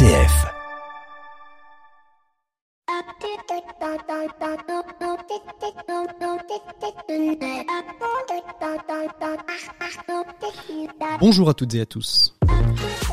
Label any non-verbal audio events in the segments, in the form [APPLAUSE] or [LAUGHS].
RCF. Bonjour à toutes et à tous.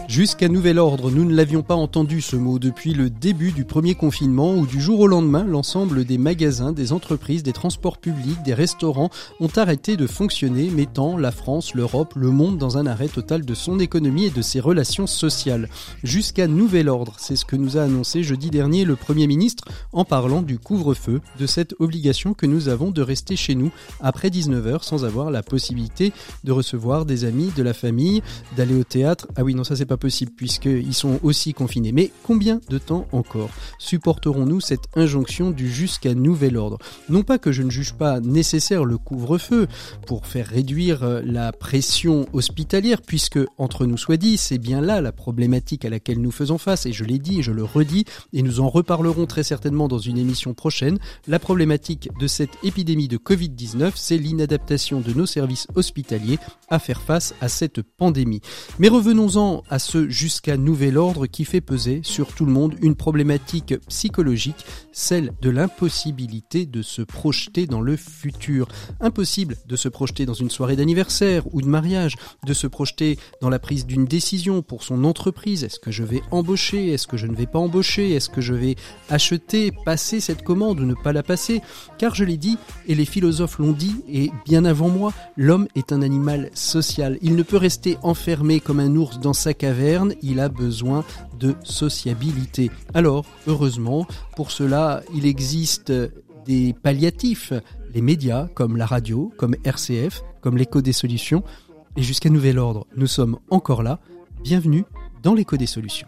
Jusqu'à nouvel ordre, nous ne l'avions pas entendu ce mot depuis le début du premier confinement où du jour au lendemain, l'ensemble des magasins, des entreprises, des transports publics, des restaurants ont arrêté de fonctionner, mettant la France, l'Europe, le monde dans un arrêt total de son économie et de ses relations sociales. Jusqu'à nouvel ordre, c'est ce que nous a annoncé jeudi dernier le Premier ministre en parlant du couvre-feu, de cette obligation que nous avons de rester chez nous après 19h sans avoir la possibilité de recevoir des amis, de la famille, d'aller au théâtre. Ah oui, non, ça c'est pas possible puisqu'ils sont aussi confinés. Mais combien de temps encore supporterons-nous cette injonction du jusqu'à nouvel ordre? Non pas que je ne juge pas nécessaire le couvre-feu pour faire réduire euh, la pression hospitalière, puisque entre nous soit dit, c'est bien là la problématique à laquelle nous faisons face, et je l'ai dit et je le redis, et nous en reparlerons très certainement dans une émission prochaine. La problématique de cette épidémie de Covid-19, c'est l'inadaptation de nos services hospitaliers à faire face à cette pandémie. Mais revenons-en à ce jusqu'à nouvel ordre qui fait peser sur tout le monde une problématique psychologique, celle de l'impossibilité de se projeter dans le futur. Impossible de se projeter dans une soirée d'anniversaire ou de mariage, de se projeter dans la prise d'une décision pour son entreprise. Est-ce que je vais embaucher? Est-ce que je ne vais pas embaucher? Est-ce que je vais acheter, passer cette commande ou ne pas la passer Car je l'ai dit, et les philosophes l'ont dit, et bien avant moi, l'homme est un animal social. Il ne peut rester enfermé comme un ours dans sa caverne il a besoin de sociabilité. Alors, heureusement, pour cela, il existe des palliatifs, les médias comme la radio, comme RCF, comme l'écho des solutions. Et jusqu'à nouvel ordre, nous sommes encore là. Bienvenue dans l'écho des solutions.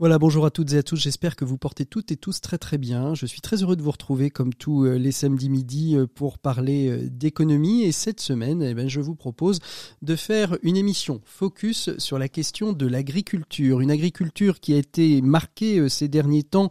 Voilà, bonjour à toutes et à tous. J'espère que vous portez toutes et tous très très bien. Je suis très heureux de vous retrouver comme tous euh, les samedis midi euh, pour parler euh, d'économie. Et cette semaine, eh ben, je vous propose de faire une émission focus sur la question de l'agriculture. Une agriculture qui a été marquée ces derniers temps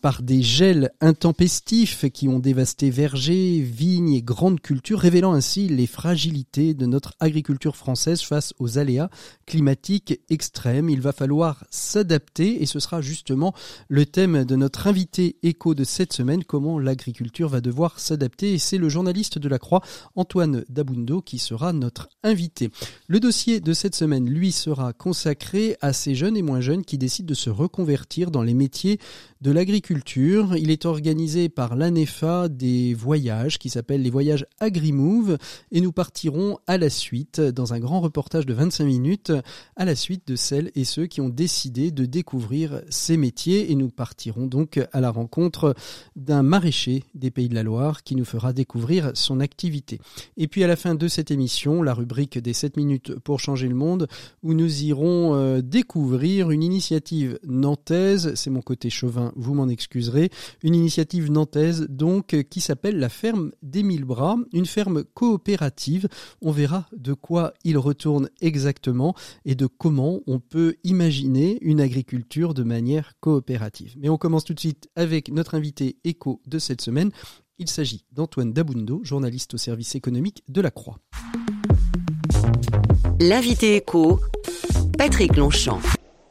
par des gels intempestifs qui ont dévasté vergers, vignes et grandes cultures, révélant ainsi les fragilités de notre agriculture française face aux aléas climatiques extrêmes. Il va falloir s'adapter et ce sera justement le thème de notre invité écho de cette semaine, comment l'agriculture va devoir s'adapter et c'est le journaliste de la Croix, Antoine Dabundo, qui sera notre invité. Le dossier de cette semaine, lui, sera consacré à ces jeunes et moins jeunes qui décident de se reconvertir dans les métiers de l'agriculture. Il est organisé par l'ANEFA des voyages qui s'appellent les voyages AgriMove et nous partirons à la suite dans un grand reportage de 25 minutes à la suite de celles et ceux qui ont décidé de découvrir ces métiers et nous partirons donc à la rencontre d'un maraîcher des Pays de la Loire qui nous fera découvrir son activité. Et puis à la fin de cette émission, la rubrique des 7 minutes pour changer le monde où nous irons euh, découvrir une initiative nantaise, c'est mon côté chauvin vous m'en excuserez, une initiative nantaise donc qui s'appelle la ferme des mille bras, une ferme coopérative. On verra de quoi il retourne exactement et de comment on peut imaginer une agriculture de manière coopérative. Mais on commence tout de suite avec notre invité éco de cette semaine. Il s'agit d'Antoine Dabundo, journaliste au service économique de la Croix. L'invité éco, Patrick Longchamp.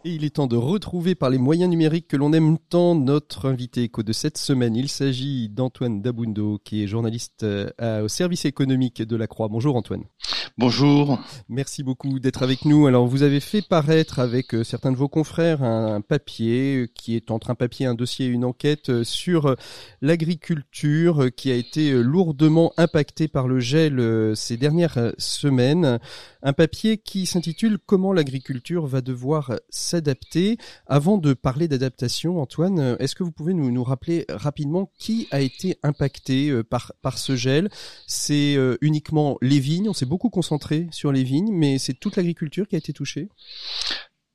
Et il est temps de retrouver par les moyens numériques que l'on aime tant notre invité éco de cette semaine. Il s'agit d'Antoine Dabundo, qui est journaliste euh, au service économique de la Croix. Bonjour Antoine. Bonjour. Merci beaucoup d'être avec nous. Alors vous avez fait paraître avec euh, certains de vos confrères un, papier euh, qui est entre un papier, un dossier et une enquête sur l'agriculture qui a été lourdement impactée par le gel ces dernières semaines. Un papier qui s'intitule Comment l'agriculture va devoir s'adapter. Avant de parler d'adaptation, Antoine, est-ce que vous pouvez nous, nous rappeler rapidement qui a été impacté euh, par, par ce gel? C'est euh, uniquement les vignes, on s'est beaucoup concentré sur les vignes, mais c'est toute l'agriculture qui a été touchée?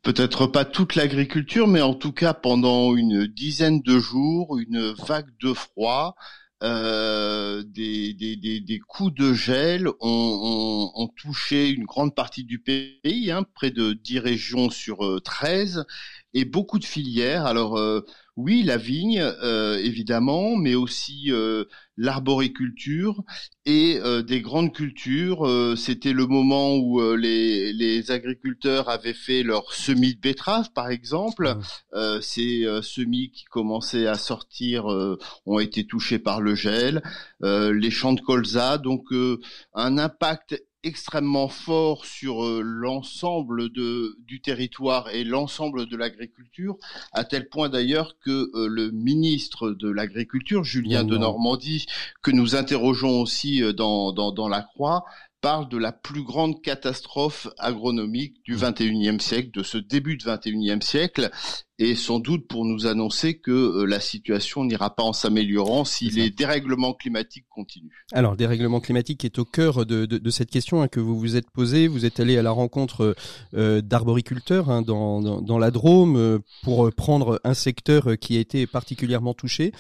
Peut-être pas toute l'agriculture, mais en tout cas pendant une dizaine de jours, une vague de froid euh, des, des, des, des, coups de gel ont, ont, ont, touché une grande partie du pays, hein, près de 10 régions sur 13, euh, et beaucoup de filières. Alors euh, oui, la vigne, euh, évidemment, mais aussi euh, l'arboriculture et euh, des grandes cultures. C'était le moment où les, les, agriculteurs avaient fait leur semis de betterave, par exemple. ces semis qui commençaient à sortir ont été touchés par le gel. les champs de colza, donc un impact extrêmement fort sur euh, l'ensemble de du territoire et l'ensemble de l'agriculture, à tel point d'ailleurs que euh, le ministre de l'agriculture, Julien de Normandie, que nous interrogeons aussi euh, dans, dans, dans la Croix, parle de la plus grande catastrophe agronomique du 21e mmh. siècle, de ce début de 21e siècle, et sans doute pour nous annoncer que euh, la situation n'ira pas en s'améliorant si les dérèglements climatiques continuent. Alors, dérèglement climatique est au cœur de, de, de cette question hein, que vous vous êtes posée. Vous êtes allé à la rencontre euh, d'arboriculteurs hein, dans, dans, dans, la Drôme euh, pour prendre un secteur qui a été particulièrement touché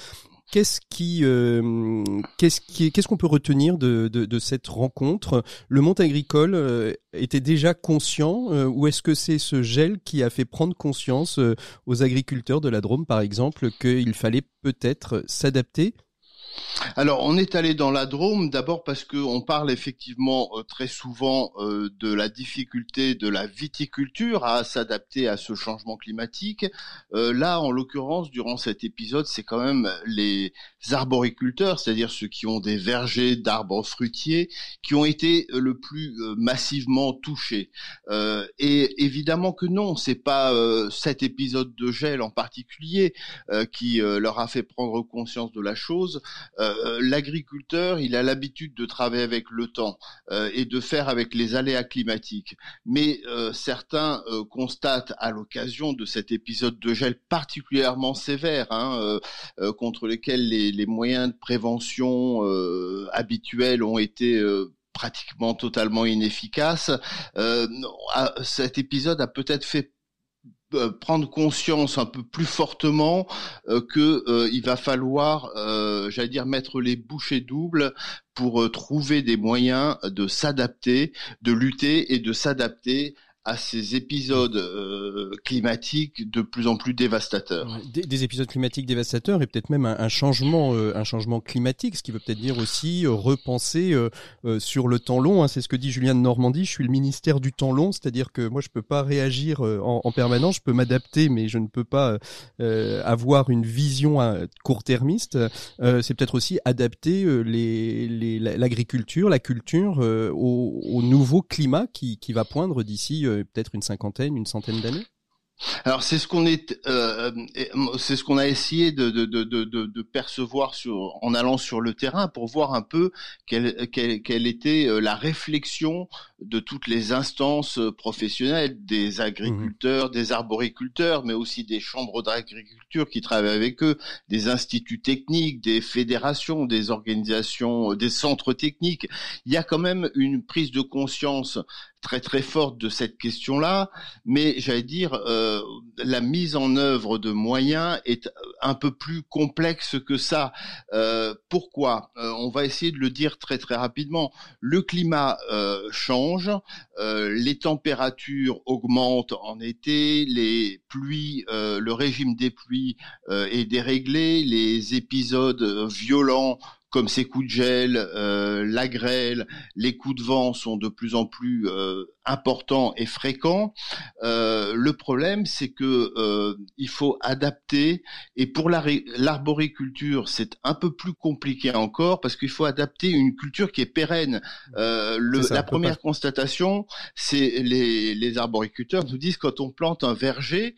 qu'est-ce qui, euh, qu'est-ce qu'est-ce qu'on peut retenir de, de, de, cette rencontre? Le monde agricole euh, était déjà conscient, euh, ou est-ce que c'est ce gel qui a fait prendre conscience aux agriculteurs de la Drôme, par exemple, qu'il fallait peut-être s'adapter alors, on est allé dans la Drôme d'abord parce qu'on parle effectivement euh, très souvent euh, de la difficulté de la viticulture à s'adapter à ce changement climatique. Euh, là, en l'occurrence, durant cet épisode, c'est quand même les arboriculteurs, c'est-à-dire ceux qui ont des vergers d'arbres fruitiers, qui ont été le plus massivement touchés. et évidemment que non, c'est pas cet épisode de gel en particulier qui leur a fait prendre conscience de la chose. Euh, l'agriculteur, il a l'habitude de travailler avec le temps euh, et de faire avec les aléas climatiques. Mais euh, certains constatent à l'occasion de cet épisode de gel particulièrement sévère, hein, contre lesquels les, les, moyens de prévention habituels ont été pratiquement totalement inefficaces. cet épisode a peut-être fait euh, prendre conscience un peu plus fortement euh, que euh, il va falloir, j'allais dire, mettre les bouchées doubles pour trouver des moyens de s'adapter, de lutter et de s'adapter à ces épisodes euh, climatiques de plus en plus dévastateurs. Des, épisodes climatiques dévastateurs et peut-être même un, changement, euh, un changement climatique, ce qui veut peut-être dire aussi euh, repenser sur le temps long. Hein. C'est ce que dit Julien de Normandie. Je suis le ministère du temps long, c'est-à-dire que moi je peux pas réagir en, en, permanence, je peux m'adapter, mais je ne peux pas avoir une vision court-termiste. C'est peut-être aussi adapter l'agriculture, les, la culture au, au, nouveau climat qui, qui va poindre d'ici peut-être une cinquantaine, une centaine d'années? Alors c'est ce qu'on est, euh, c'est ce qu'on a essayé de, percevoir sur, en allant sur le terrain pour voir un peu quelle, était euh, la réflexion de toutes les instances professionnelles, des agriculteurs, mmh des arboriculteurs, mais aussi des chambres d'agriculture qui travaillent avec eux, des instituts techniques, des fédérations, des organisations, des centres techniques. Il y a quand même une prise de conscience très très forte de cette question-là, mais j'allais dire euh, la mise en œuvre de moyens est un peu plus complexe que ça. Euh, pourquoi? Euh, On va essayer de le dire très très rapidement. Le climat change, les températures augmentent en été, les pluies, le régime des pluies est déréglé, les épisodes violents comme ces coups de gel, euh, la grêle, les coups de vent sont de plus en plus euh, importants et fréquents. Euh, le problème, c'est que euh, il faut adapter. Et pour l'arboriculture, c'est un peu plus compliqué encore parce qu'il faut adapter une culture qui est pérenne. Euh, le, la première constatation, c'est les, les arboriculteurs nous disent quand on plante un verger,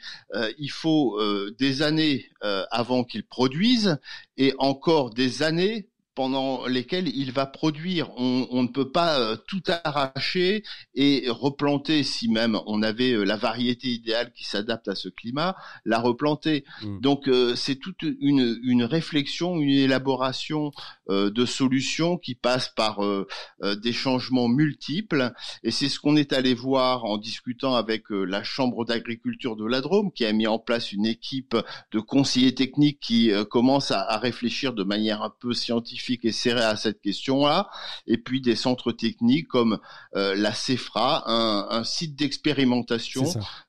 il faut des années avant qu'il produise et encore des années pendant lesquels il va produire. On, ne peut pas euh, tout arracher et replanter si même on avait euh, la variété idéale qui s'adapte à ce climat, la replanter. Mm. Donc euh, c'est toute une, une, réflexion, une élaboration de solutions qui passe par des changements multiples. Et c'est ce qu'on est allé voir en discutant avec la Chambre d'agriculture de la Drôme, qui a mis en place une équipe de conseillers techniques qui commence à, à réfléchir de manière un peu scientifique et serré à cette question-là, et puis des centres techniques comme euh, la CEFRA, un, site d'expérimentation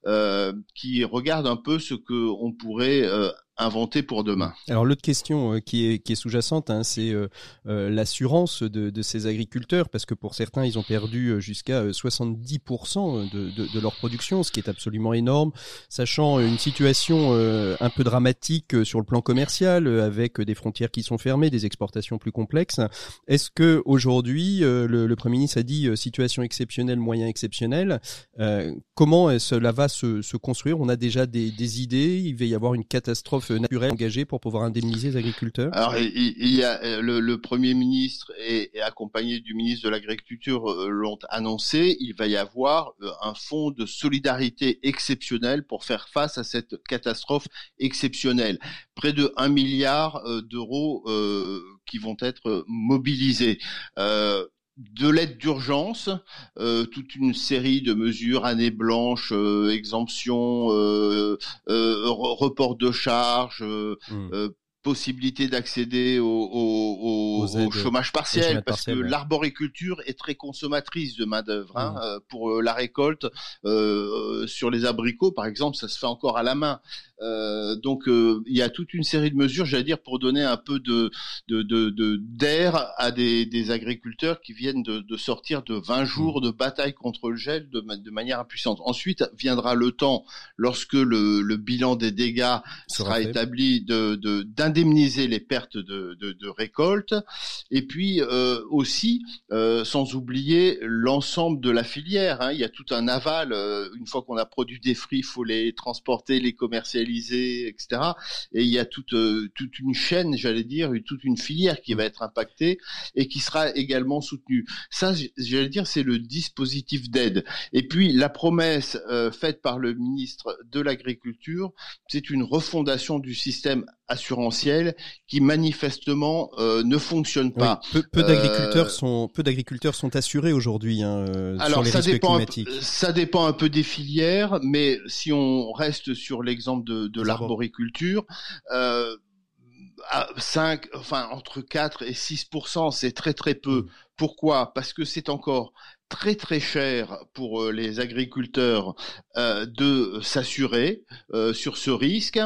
euh, qui regarde un peu ce que on pourrait euh, inventé pour demain. Alors l'autre question qui est, qui est sous-jacente, hein, c'est l'assurance de, ces agriculteurs, parce que pour certains, ils ont perdu jusqu'à 70% de, leur production, ce qui est absolument énorme, sachant une situation un peu dramatique sur le plan commercial, avec des frontières qui sont fermées, des exportations plus complexes. Est-ce que aujourd'hui, le, Premier ministre a dit situation exceptionnelle, moyen exceptionnel, comment cela va se, construire? On a déjà des idées, il va y avoir une catastrophe naturelle engagée pour pouvoir indemniser les agriculteurs? Alors, il, y a euh, le, Premier ministre et, accompagné du ministre de l'Agriculture euh, l'ont annoncé, il va y avoir euh, un fonds de solidarité exceptionnel pour faire face à cette catastrophe exceptionnelle. Près de 1 milliard d'euros qui vont être mobilisés de l'aide d'urgence, euh, toute une série de mesures, année blanche, euh, exemption, euh, report de charges, mmh possibilité d'accéder au, au, au, chômage partiel, parce que l'arboriculture est très consommatrice de main d'œuvre. Hein, mmh. euh, pour euh, la récolte euh, sur les abricots, par exemple, ça se fait encore à la main. Euh, donc il y a toute une série de mesures, j'allais dire, pour donner un peu de d'air de, de, à des, des, agriculteurs qui viennent de, de, sortir de 20 mmh. jours de bataille contre le gel de, de manière impuissante. Ensuite viendra le temps, lorsque le, le bilan des dégâts sera, établi, de indemniser les pertes de, récolte, et puis euh, aussi, euh, sans oublier l'ensemble de la filière. Hein. Il y a tout un aval. Euh, une fois qu'on a produit des fruits, il faut les transporter, les commercialiser, etc. Et il y a toute toute une chaîne, j'allais dire, toute une filière qui va être impactée et qui sera également soutenue. Ça, j'allais dire, c'est le dispositif d'aide. Et puis la promesse faite par le ministre de l'Agriculture, c'est une refondation du système assurantiel qui manifestement euh, ne fonctionne pas. peu, d'agriculteurs euh, sont peu d'agriculteurs sont assurés aujourd'hui hein, euh, sur les ça risques dépend climatiques. Un, ça dépend un peu des filières, mais si on reste sur l'exemple de, de l'arboriculture. Euh, 5, enfin entre 4 et 6% c'est très très peu. Mmh. Pourquoi? Parce que c'est encore très très cher pour euh, les agriculteurs euh, de s'assurer euh, sur ce risque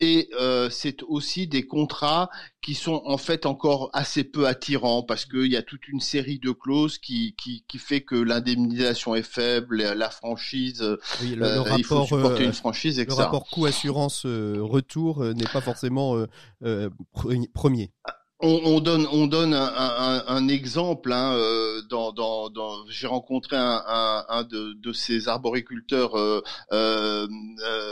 et c'est aussi des contrats qui sont en fait encore assez peu attirants parce qu'il y a toute une série de clauses qui, qui, qui fait que l'indemnisation est faible, la franchise, oui, le, rapport, il faut supporter une franchise, etc. Le rapport coût assurance retour n'est pas forcément premier. On, on, donne, on donne un, un, un exemple. Hein, euh, dans, dans, dans j'ai rencontré un, un, de, de ces arboriculteurs, euh, euh, euh,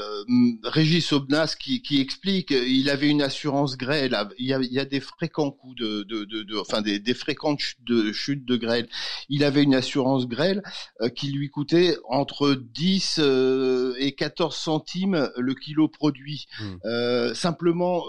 Régis Obnas, qui, qui explique. Il avait une assurance grêle. Il y a, il y a des fréquents coups de, de, de, de enfin des, des fréquentes chutes de, chutes de grêle. Il avait une assurance grêle euh, qui lui coûtait entre 10 euh, et 14 centimes le kilo produit. Mmh. simplement,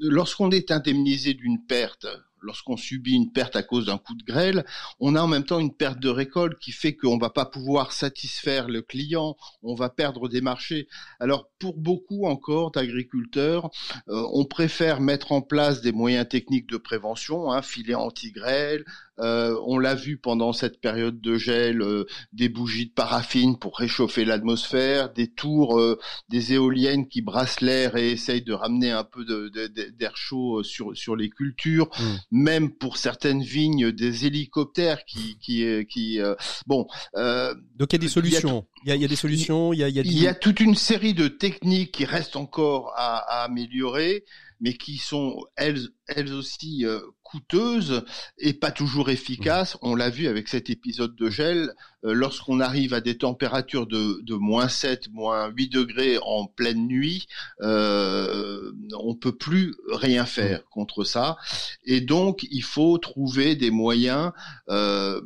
lorsqu'on est indemnisé d'une perte, lorsqu'on subit une perte à cause d'un coup de grêle, on a en même temps une perte de récolte qui fait qu'on va pas pouvoir satisfaire le client, on va perdre des marchés. Alors pour beaucoup encore d'agriculteurs, euh, on préfère mettre en place des moyens techniques de prévention, hein, filet anti-grêle, euh, on l'a vu pendant cette période de gel, euh, des bougies de paraffine pour réchauffer l'atmosphère, des tours, euh, des éoliennes qui brassent l'air et essayent de ramener un peu d'air chaud sur, sur les cultures, mmh. même pour certaines vignes, des hélicoptères qui, qui, qui bon. Donc il y a des solutions. Il y a, des solutions. Il y a, il y a, toute une série de techniques qui restent encore à, à améliorer mais qui sont elles, elles aussi euh, coûteuses et pas toujours efficaces. On l'a vu avec cet épisode de gel, euh, lorsqu'on arrive à des températures de, de moins 7, moins 8 degrés en pleine nuit, euh, on peut plus rien faire contre ça. Et donc, il faut trouver des moyens, euh,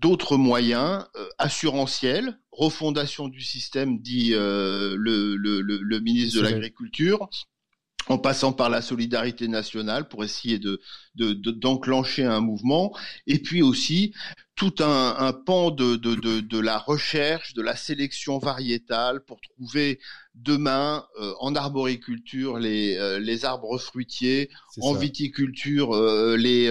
d'autres moyens assurantiels, refondation du système, dit le, le, le, ministre de l'Agriculture, en passant par la solidarité nationale pour essayer de d'enclencher un mouvement, et puis aussi tout un, un pan de, de, de, de, la recherche, de la sélection variétale pour trouver demain euh, en arboriculture les, euh, les arbres fruitiers, en viticulture euh, les,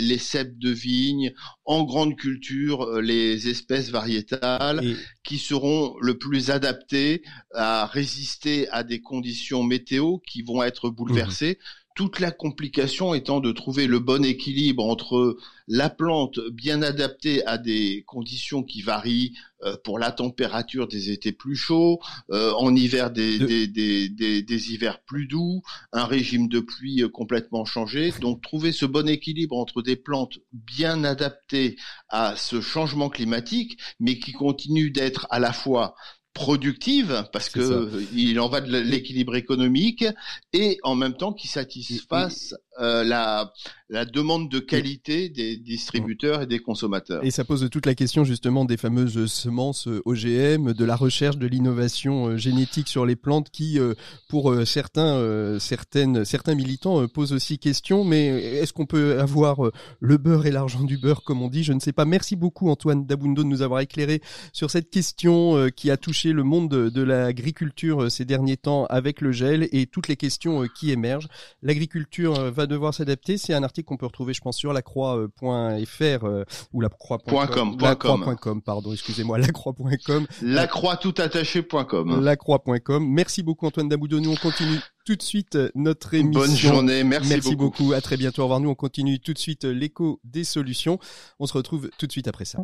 les cèpes de vigne, en grande culture les espèces variétales qui seront le plus adaptées à résister à des conditions météo qui vont être bouleversées. Mmh toute la complication étant de trouver le bon équilibre entre la plante bien adaptée à des conditions qui varient euh, pour la température des étés plus chauds, euh, en hiver des, des, des, des, hivers plus doux, un régime de pluie euh, complètement changé. Donc trouver ce bon équilibre entre des plantes bien adaptées à ce changement climatique, mais qui continuent d'être à la fois productive parce que il en va de l'équilibre économique et en même temps qui satisfasse euh, la, la demande de qualité des distributeurs et des consommateurs. Et ça pose toute la question justement des fameuses semences euh, OGM, de la recherche de l'innovation euh, génétique sur les plantes qui, pour certains, certaines, certains militants posent aussi question. Mais est-ce qu'on peut avoir le beurre et l'argent du beurre, comme on dit? Je ne sais pas. Merci beaucoup Antoine Dabundo de nous avoir éclairé sur cette question qui a touché le monde de, de l'agriculture ces derniers temps avec le gel et toutes les questions qui émergent. L'agriculture va devoir s'adapter. C'est un article qu'on peut retrouver, je pense, sur lacroix.fr euh, ou lacroix.com. Lacroix.com, pardon, excusez-moi, [LAUGHS] lacroix.com. Lacroix tout attaché.com. Lacroix.com. Merci beaucoup Antoine Daboudou. Nous on continue tout de suite euh, notre émission. Bonne journée, merci, merci beaucoup. beaucoup. À très bientôt. Au revoir. Nous on continue tout de suite euh, l'écho des solutions. On se retrouve tout de suite après ça.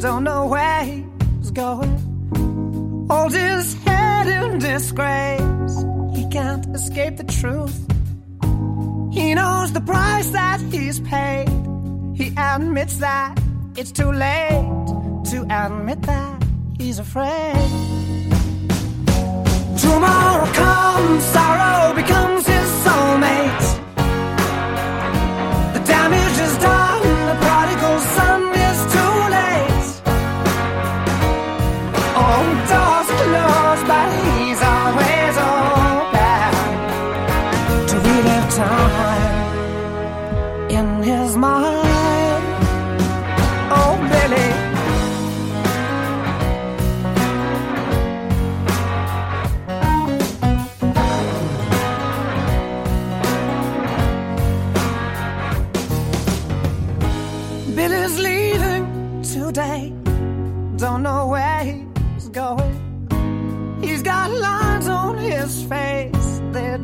Don't know where he's going. Hold his head in disgrace. He can't escape the truth. He knows the price that he's paid. He admits that it's too late to admit that he's afraid. Tomorrow comes, sorrow becomes his soulmate.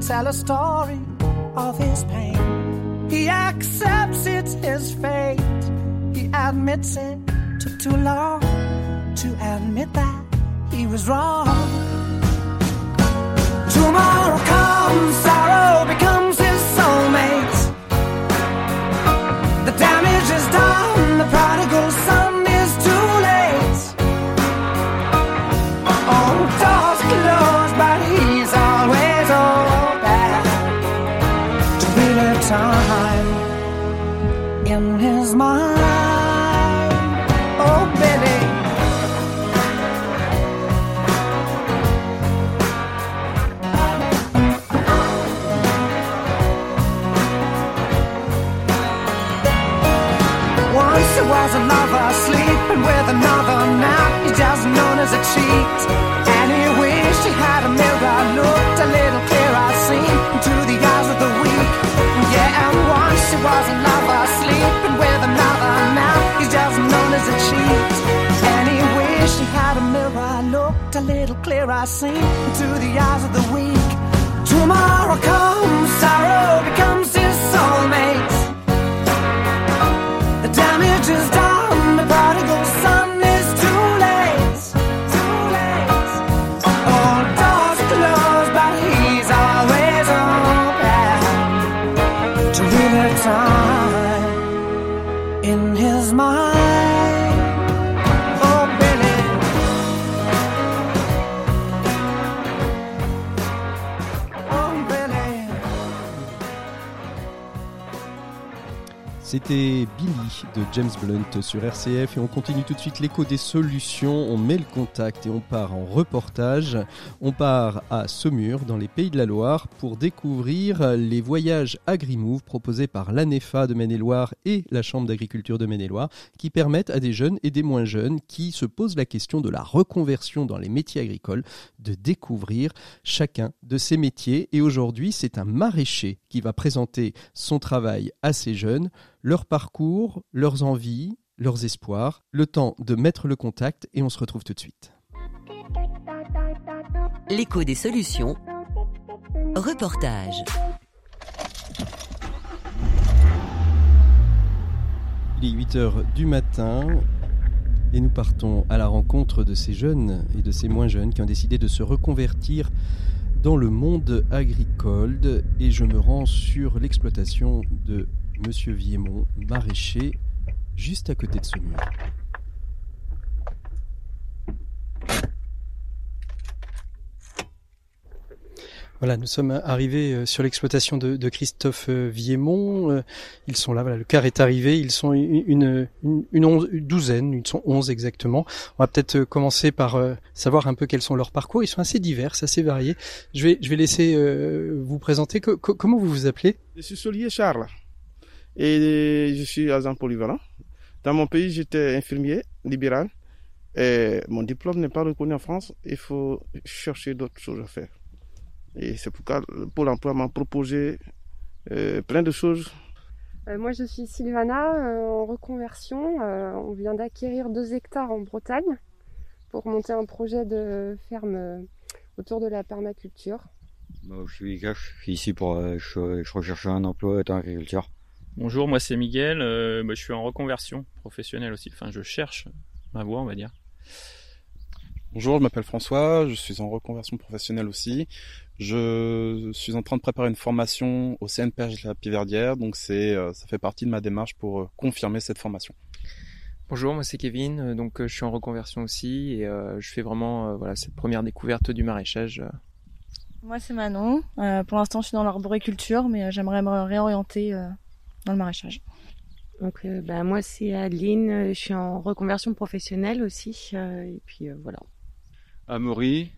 Tell a story of his pain. He accepts it's his fate. He admits it took too long to admit that he was wrong. Tomorrow comes, sorrow becomes his soulmate. The damage is done, the prodigal cheat. And he wished he had a mirror, looked a little clearer, seen into the eyes of the weak. Yeah, and once he was a lover, sleeping with another. Now he's just known as a cheat. And he wished he had a mirror, looked a little clearer, seen into the eyes of the weak. Tomorrow comes, sorrow C'était Billy de James Blunt sur RCF et on continue tout de suite l'écho des solutions. On met le contact et on part en reportage. On part à Saumur dans les Pays de la Loire pour découvrir les voyages AgriMove proposés par l'ANEFA de Maine-et-Loire et la Chambre d'agriculture de Maine-et-Loire qui permettent à des jeunes et des moins jeunes qui se posent la question de la reconversion dans les métiers agricoles de découvrir chacun de ces métiers. Et aujourd'hui, c'est un maraîcher qui va présenter son travail à ces jeunes leur parcours, leurs envies, leurs espoirs, le temps de mettre le contact et on se retrouve tout de suite. L'écho des solutions. Reportage. Il est 8 heures du matin et nous partons à la rencontre de ces jeunes et de ces moins jeunes qui ont décidé de se reconvertir dans le monde agricole et je me rends sur l'exploitation de Monsieur Viemont, maraîcher, juste à côté de ce mur. Voilà, nous sommes arrivés euh, sur l'exploitation de, Christophe euh, Viemont. Euh, ils sont là, voilà, le car est arrivé. Ils sont une, une, douzaine, ils sont onze exactement. On va peut-être commencer par savoir un peu quels sont leurs parcours. Ils sont assez divers, assez variés. Je vais, je vais laisser vous présenter. comment vous vous appelez? Je suis Solier Charles et je suis agent polyvalent. Dans mon pays, j'étais infirmier libéral et mon diplôme n'est pas reconnu en France. Il faut chercher d'autres choses à faire. Et c'est pourquoi Pôle emploi m'a proposé euh, plein de choses. Euh, moi, je suis Sylvana euh, en reconversion. on vient d'acquérir deux hectares en Bretagne pour monter un projet de ferme autour de la permaculture. je suis je suis ici pour je, je recherche un emploi en agriculture. Bonjour, moi c'est Miguel, euh, bah, je suis en reconversion professionnelle aussi, enfin je cherche ma voie on va dire. Bonjour, je m'appelle François, je suis en reconversion professionnelle aussi. Je suis en train de préparer une formation au CNPH de la Piverdière, donc c'est euh, ça fait partie de ma démarche pour euh, confirmer cette formation. Bonjour, moi c'est Kevin, donc je suis en reconversion aussi et je fais vraiment voilà cette première découverte du maraîchage. Moi c'est Manon, pour l'instant je suis dans l'arboriculture mais j'aimerais me réorienter dans le maraîchage. Donc, euh, bah, moi, c'est Adeline. Euh, je suis en reconversion professionnelle aussi. Euh, et puis, voilà. Amaury.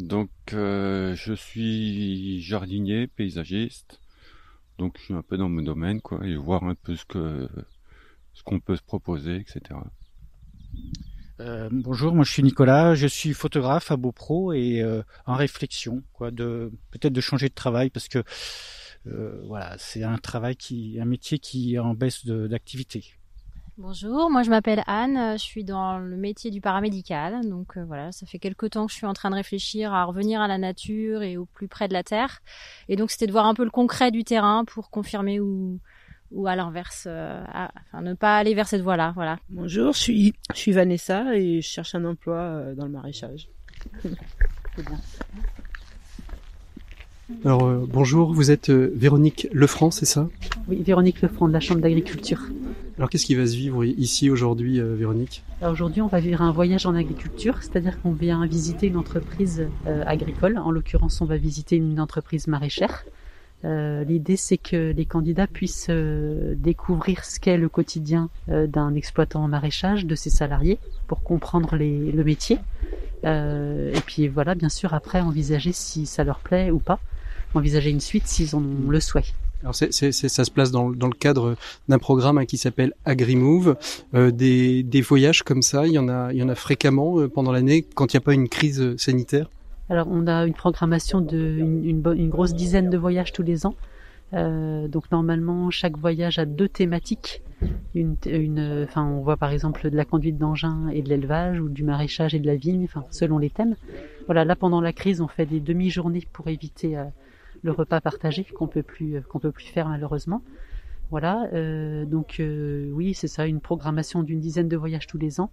Donc, je suis jardinier, paysagiste. Donc, je suis un peu dans mon domaine, quoi, et voir un peu ce que ce qu'on peut se proposer, etc. bonjour, moi je suis Nicolas, je suis photographe à BoPro et en réflexion, quoi, de peut-être de changer de travail parce que euh, voilà, c'est un travail qui, un métier qui est en baisse d'activité. Bonjour, moi je m'appelle Anne, je suis dans le métier du paramédical. Donc euh, voilà, ça fait quelques temps que je suis en train de réfléchir à revenir à la nature et au plus près de la terre. Et donc c'était de voir un peu le concret du terrain pour confirmer ou, ou à l'inverse, euh, enfin ne pas aller vers cette voie-là. Voilà. Bonjour, je suis, je suis Vanessa et je cherche un emploi dans le maraîchage. Alors euh, bonjour, vous êtes euh, Véronique Lefranc, c'est ça? Oui, Véronique Lefranc de la Chambre d'agriculture. Alors qu'est-ce qui va se vivre ici aujourd'hui, euh, Véronique? Aujourd'hui, on va vivre un voyage en agriculture, c'est-à-dire qu'on vient visiter une entreprise agricole. En l'occurrence, on va visiter une entreprise maraîchère. L'idée, c'est que les candidats puissent découvrir ce qu'est le quotidien d'un exploitant en maraîchage, de ses salariés, pour comprendre le métier. et puis voilà, bien sûr, après envisager si ça leur plaît ou pas envisager une suite s'ils en ont le souhait. Alors c'est, c'est, ça se place dans, dans le cadre d'un programme hein, qui s'appelle AgriMove. Euh, des, des voyages comme ça, il y en a, il y en a fréquemment euh, pendant l'année quand il n'y a pas une crise euh, sanitaire? Alors on a une programmation de une, une, grosse dizaine de voyages tous les ans. Euh, donc normalement chaque voyage a deux thématiques. Une, une, enfin on voit par exemple de la conduite d'engin et de l'élevage ou du maraîchage et de la vigne, enfin selon les thèmes. Voilà, là pendant la crise on fait des demi-journées pour éviter euh, le repas partagé qu'on peut plus qu'on peut plus faire malheureusement. Voilà, euh, donc euh, oui, c'est ça, une programmation d'une dizaine de voyages tous les ans,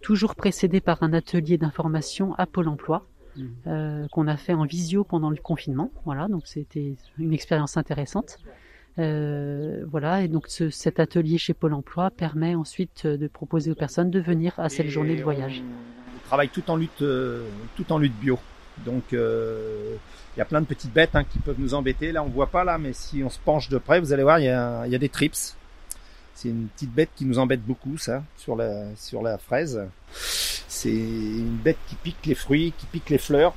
toujours précédé par un atelier d'information à Pôle Emploi mmh. euh, qu'on a fait en visio pendant le confinement. Voilà, donc c'était une expérience intéressante. voilà, et donc cet atelier chez Pôle Emploi permet ensuite de proposer aux personnes de venir à cette journée de voyage. On travaille tout en lutte, tout en lutte bio. Donc il y a plein de petites bêtes hein, qui peuvent nous embêter. Là, on voit pas là, mais si on se penche de près, vous allez voir, il y a, il y a des trips. C'est une petite bête qui nous embête beaucoup, ça, sur la, sur la fraise. C'est une bête qui pique les fruits, qui pique les fleurs.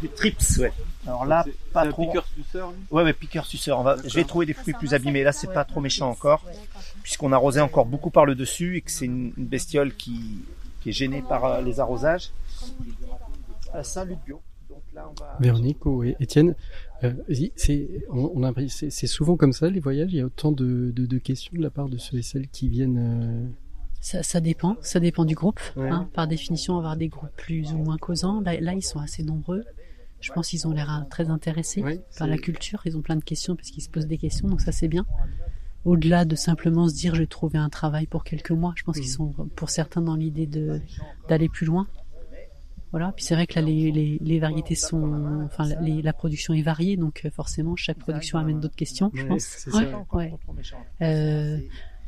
Des trips, ouais. Alors là, pas trop. suceur Ouais, ouais, piqueur suceur. On va, je vais trouver des fruits plus abîmés. Là, c'est pas trop méchant encore, puisqu'on arrosait encore beaucoup par le dessus et que c'est une, une bestiole qui, qui est gênée par euh, les arrosages. À Saint-Luc bio. Donc là, on va. Véronique ou Étienne, euh, c'est on, on c'est souvent comme ça les voyages. Il y a autant de, de, de questions de la part de ceux et celles qui viennent. euh, Ça, ça dépend, ça dépend du groupe. Ouais. hein. Par définition, avoir des groupes plus ou moins causants. Là, là, ils sont assez nombreux. Je pense qu'ils ont l'air euh, très intéressés par la culture. Ils ont plein de questions parce qu'ils se posent des questions, donc ça c'est bien. Au-delà de simplement se dire je vais trouver un travail pour quelques mois, je pense qu'ils sont pour certains dans l'idée de d'aller plus loin. Voilà. Puis c'est vrai que là les, les, les variétés sont, enfin la- les- la production est variée, donc euh, forcément chaque production amène d'autres questions, je pense. Ouais, ouais. Euh,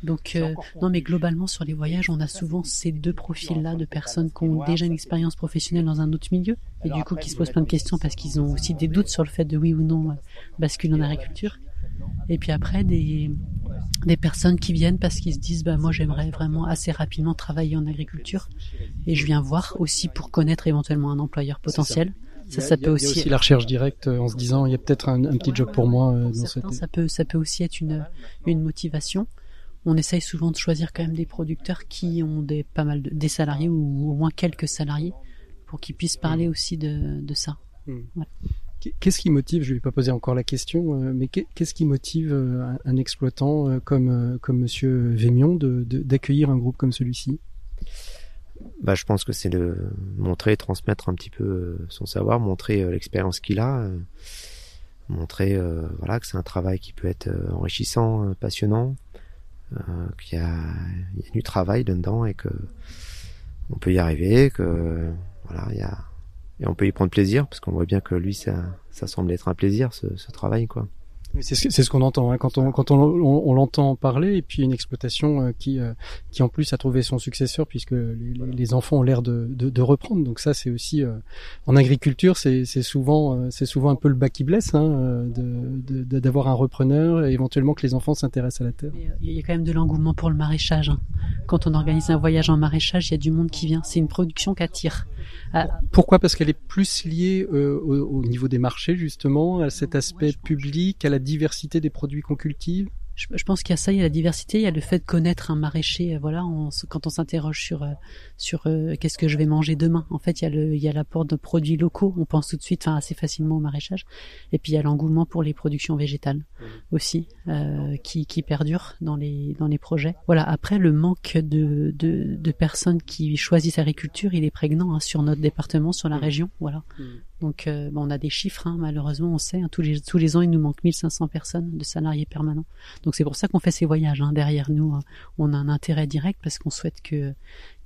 donc euh, non, mais globalement sur les voyages, on a souvent ces deux profils-là de personnes qui ont déjà une expérience professionnelle dans un autre milieu et du coup qui se posent plein de questions parce qu'ils ont aussi des doutes sur le fait de oui ou non basculer en agriculture. Et puis après des des personnes qui viennent parce qu'ils se disent bah moi j'aimerais vraiment assez rapidement travailler en agriculture et je viens voir aussi pour connaître éventuellement un employeur potentiel. Il Ça, ça il peut il y a aussi. la recherche directe euh, en se disant il y a peut-être un, un petit job pour moi euh, cette. ça peut, ça peut aussi être une, une motivation. On essaye souvent de choisir quand même des producteurs qui ont des, pas mal de, des salariés ou au moins quelques salariés pour qu'ils puissent parler aussi de, de ça. Mm. Ouais. Qu'est- Qu'est-ce qui motive, je ne vais pas poser encore la question, euh, mais qu'est- qu'est-ce qui motive euh, un, exploitant euh, comme, comme Monsieur Vémion d'accueillir un groupe comme celui-ci? Bah, je pense que c'est de montrer, transmettre un petit peu son savoir, montrer l'expérience qu'il a, montrer voilà que c'est un travail qui peut être enrichissant, passionnant, qu'il y y a du travail dedans et que on peut y arriver, que voilà il y a et on peut y prendre plaisir parce qu'on voit bien que lui ça ça semble être un plaisir ce, ce travail quoi. C'est ce, qu'on entend hein, quand on quand on, on- on l'entend parler et puis une exploitation euh, qui euh, qui en plus a trouvé son successeur puisque les, les- les enfants ont l'air de, de, de reprendre donc ça c'est aussi euh, en agriculture c'est c'est souvent euh, c'est souvent un peu le bas qui blesse hein, euh, de de- d'avoir un repreneur et éventuellement que les enfants s'intéressent à la terre. Il y a quand même de l'engouement pour le maraîchage. hein. Quand on organise un voyage en maraîchage, il y a du monde qui vient. C'est une production qui attire. Ah, Pourquoi? Parce qu'elle est plus liée euh, au, au niveau des marchés justement à cet aspect public à la diversité des produits qu'on cultive. Je, je pense qu'il y a ça, il y a la diversité, il y a le fait de connaître un maraîcher. euh, Voilà, on quand on s'interroge sur euh, sur euh, qu'est-ce que je vais manger demain. En fait, il y a le il y a l'apport de produits locaux. On pense tout de suite, enfin assez facilement au maraîchage. Et puis il y a l'engouement pour les productions végétales aussi, euh, qui qui perdure dans les dans les projets. Voilà. Après, le manque de de, de personnes qui choisissent l'agriculture, il est prégnant hein, sur notre département, sur la région. Voilà. Donc, euh, bon, on a des chiffres, hein, malheureusement, on sait, hein, tous, les, tous les ans, il nous manque 1500 personnes de salariés permanents. Donc, c'est pour ça qu'on fait ces voyages. Hein. Derrière nous, hein, on a un intérêt direct parce qu'on souhaite qu'il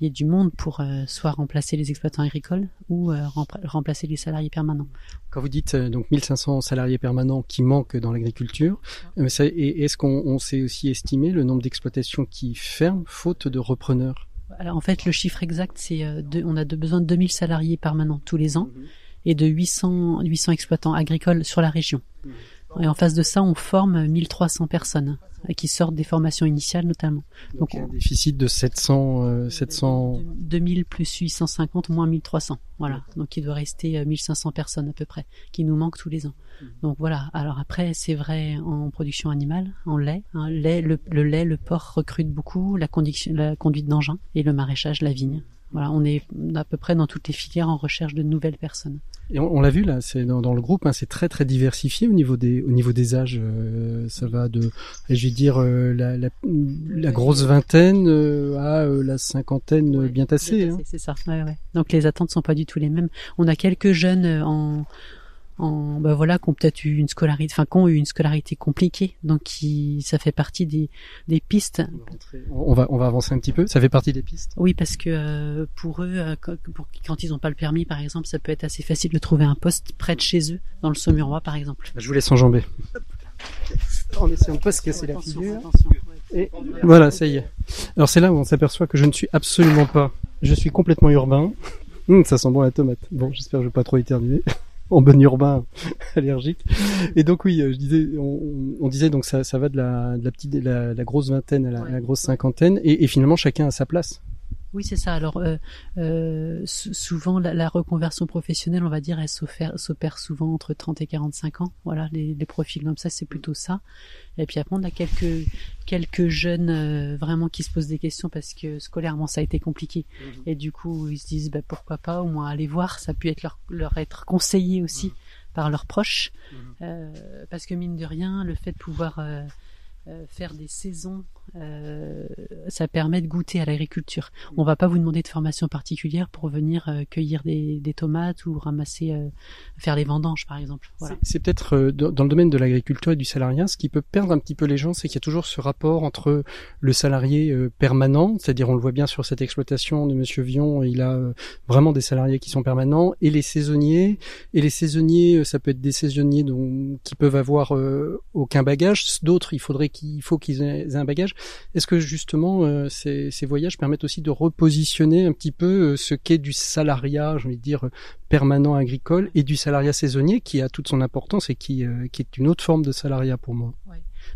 y ait du monde pour euh, soit remplacer les exploitants agricoles ou euh, rempla- remplacer les salariés permanents. Quand vous dites euh, donc 1500 salariés permanents qui manquent dans l'agriculture, euh, est-ce qu'on on sait aussi estimer le nombre d'exploitations qui ferment faute de repreneurs? Alors, en fait, le chiffre exact, c'est euh, on a de, besoin de 2000 salariés permanents tous les ans et de 800, 800 exploitants agricoles sur la région. Et en face de ça, on forme 1300 personnes euh, qui sortent des formations initiales notamment. Donc, un déficit de 700, euh, 700 2000 plus 850 moins 1300. Voilà. Donc il doit rester euh, 1500 personnes à peu près qui nous manquent tous les ans. Donc voilà. Alors après, c'est vrai en production animale, en lait. hein. lait le, le lait, le porc recrute beaucoup, la, conduite d'engin et le maraîchage, la vigne. Voilà, on est à peu près dans toutes les filières en recherche de nouvelles personnes. Et on, on l'a vu là, c'est dans, dans le groupe, hein, c'est très très diversifié au niveau des au niveau des âges. euh, ça va de, je vais dire euh, la, la, la grosse vingtaine euh, à euh, la cinquantaine bien tassée. hein. C'est- C'est ça. Ouais, ouais. Donc les attentes sont pas du tout les mêmes. On a quelques jeunes en en ben voilà qui ont peut-être eu une scolarité enfin qui ont eu une scolarité compliquée donc qui ça fait partie des des pistes On va on va avancer un petit peu. Ça fait partie des pistes? oui parce que euh, pour eux euh, quand, pour- quand ils n'ont pas le permis par exemple ça peut être assez facile de trouver un poste près de chez eux dans le Saumurois par exemple Je vous laisse enjamber. En essayant de pas se casser la figure. Et voilà, ça y est. Alors c'est là où on s'aperçoit que je ne suis absolument pas. Je suis complètement urbain. Hum, ça sent bon la tomate. Bon, j'espère que je vais pas trop éternuer. [LAUGHS] en bon urbain [LAUGHS] allergique. Et donc oui, je disais, on, disait donc ça, ça va de la, de la petite, la, la grosse vingtaine à la, la grosse cinquantaine, et, et, finalement chacun a sa place. Oui, c'est ça. Alors, euh, euh, souvent, la, reconversion professionnelle, on va dire, elle s'opère souvent entre 30 et 45 ans. Voilà, les, les profils comme ça, c'est plutôt ça. Et puis après, on a quelques, quelques jeunes euh, vraiment qui se posent des questions parce que scolairement, ça a été compliqué. Mhm. Et du coup, ils se disent, bah, pourquoi pas, au moins aller voir. Ça a pu être leur, leur être conseillé aussi mhm. par leurs proches. Euh, parce que mine de rien, le fait de pouvoir euh, faire des saisons euh, ça permet de goûter à l'agriculture. On va pas vous demander de formation particulière pour venir euh, cueillir des, des, tomates ou ramasser, euh, faire les vendanges par exemple. Voilà. C'est peut-être dans le domaine de l'agriculture et du salariat, ce qui peut perdre un petit peu les gens, c'est qu'il y a toujours ce rapport entre le salarié permanent, c'est-à-dire on le voit bien sur cette exploitation de Monsieur Vion, il a vraiment des salariés qui sont permanents, et les saisonniers. Et les saisonniers, ça peut être des saisonniers dont, qui peuvent avoir aucun bagage, d'autres il faudrait qu'il faut qu'ils aient un bagage. Est-ce que justement euh, ces, voyages permettent aussi de repositionner un petit peu euh, ce qu'est du salariat, j'ai envie de dire permanent agricole, et du salariat saisonnier qui a toute son importance et qui, euh, qui est une autre forme de salariat pour moi?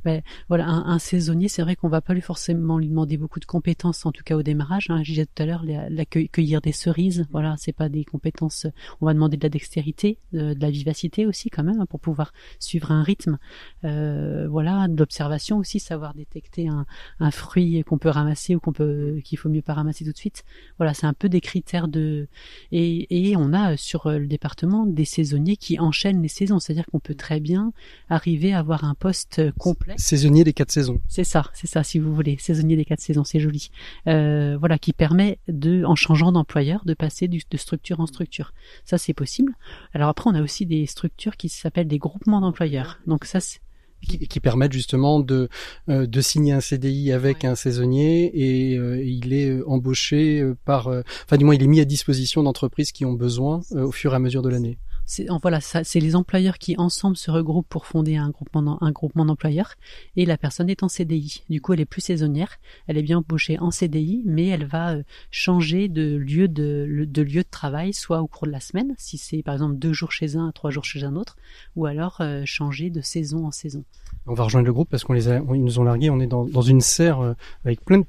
Ben, voilà, un, un saisonnier, c'est vrai qu'on va pas lui forcément lui demander beaucoup de compétences, en tout cas au démarrage. Hein. Je disais tout à l'heure, la, cueillir des cerises, voilà, c'est pas des compétences. On va demander de la dextérité, de, la vivacité aussi quand même, hein, pour pouvoir suivre un rythme. Euh, voilà, de l'observation aussi, savoir détecter un, un fruit qu'on peut ramasser ou qu'on peut, qu'il faut mieux pas ramasser tout de suite. Voilà, c'est un peu des critères de. Et, et on a sur le département des saisonniers qui enchaînent les saisons, c'est-à-dire qu'on peut très bien arriver à avoir un poste complet Saisonnier des quatre saisons. C'est ça, c'est ça, si vous voulez. Saisonnier des quatre saisons, c'est joli. Euh, voilà, qui permet de, en changeant d'employeur, de passer de structure en structure. Ça, c'est possible. Alors après, on a aussi des structures qui s'appellent des groupements d'employeurs. Donc ça, c'est qui, permettent justement de euh, de signer un CDI avec un saisonnier et, euh, il est embauché par enfin du moins il est mis à disposition d'entreprises qui ont besoin au fur et à mesure de l'année c'est voilà, c'est les employeurs qui ensemble se regroupent pour fonder un groupement, un groupement d'employeurs et la personne est en CDI. Du coup, elle est plus saisonnière, elle est bien embauchée en CDI, mais elle va euh, changer de lieu de, de lieu de travail, soit au cours de la semaine, si c'est par exemple deux jours chez un, trois jours chez un autre, ou alors euh, changer de saison en saison. On va rejoindre le groupe parce qu'on les ils nous ont largués. On est dans, dans une serre euh, avec plein de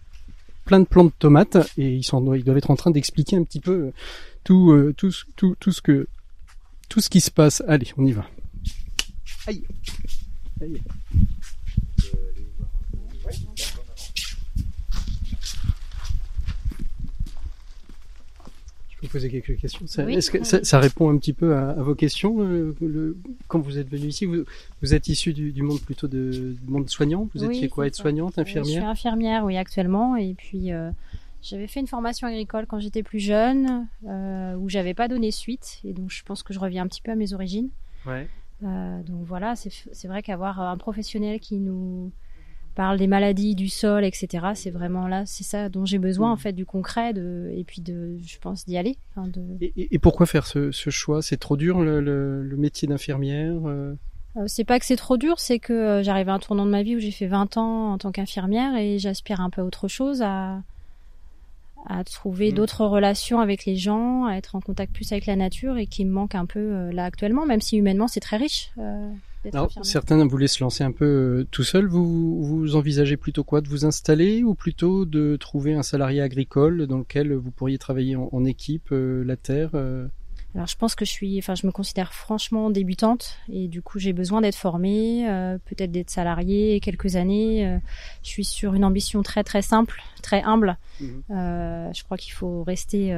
plein de plants de tomates et ils sont ils doivent être en train d'expliquer un petit peu tout, tout, tout, tout ce que tout ce qui se passe. Allez, on y va. Aïe. Aïe. Je peux poser quelques questions. Ça, est-ce que ça, répond un petit peu à, vos questions euh, le, quand vous êtes venu ici vous, vous êtes issu du, monde plutôt de, du monde soignant. Vous étiez quoi, être soignante, infirmière Je suis infirmière, oui, actuellement, et puis. Euh, j'avais fait une formation agricole quand j'étais plus jeune, euh, où j'avais pas donné suite, et donc je pense que je reviens un petit peu à mes origines. Ouais. Euh, donc voilà, c'est vrai qu'avoir un professionnel qui nous parle des maladies du sol, etc. C'est vraiment là, c'est ça dont j'ai besoin en mm. fait, du concret, de, et puis de, je pense, d'y aller. de... et, pourquoi faire ce, choix? C'est trop dur le, métier d'infirmière euh? Euh, c'est pas que c'est trop dur, c'est que j'arrive à un tournant de ma vie où j'ai fait 20 ans en tant qu'infirmière et j'aspire un peu à autre chose, à, à trouver mm. d'autres relations avec les gens, à être en contact plus avec la nature et qui me manque un peu euh, là actuellement, même si humainement c'est très riche. Euh, certains voulaient se lancer un peu euh, tout seul. Vous, vous envisagez plutôt quoi? De vous installer ou plutôt de trouver un salarié agricole dans lequel vous pourriez travailler en, équipe, la terre alors je pense que je suis, enfin je me considère franchement débutante et du coup j'ai besoin d'être formée, euh, peut-être d'être salariée quelques années. Euh, je suis sur une ambition très très simple, très humble. Mhm. Euh, je crois qu'il faut rester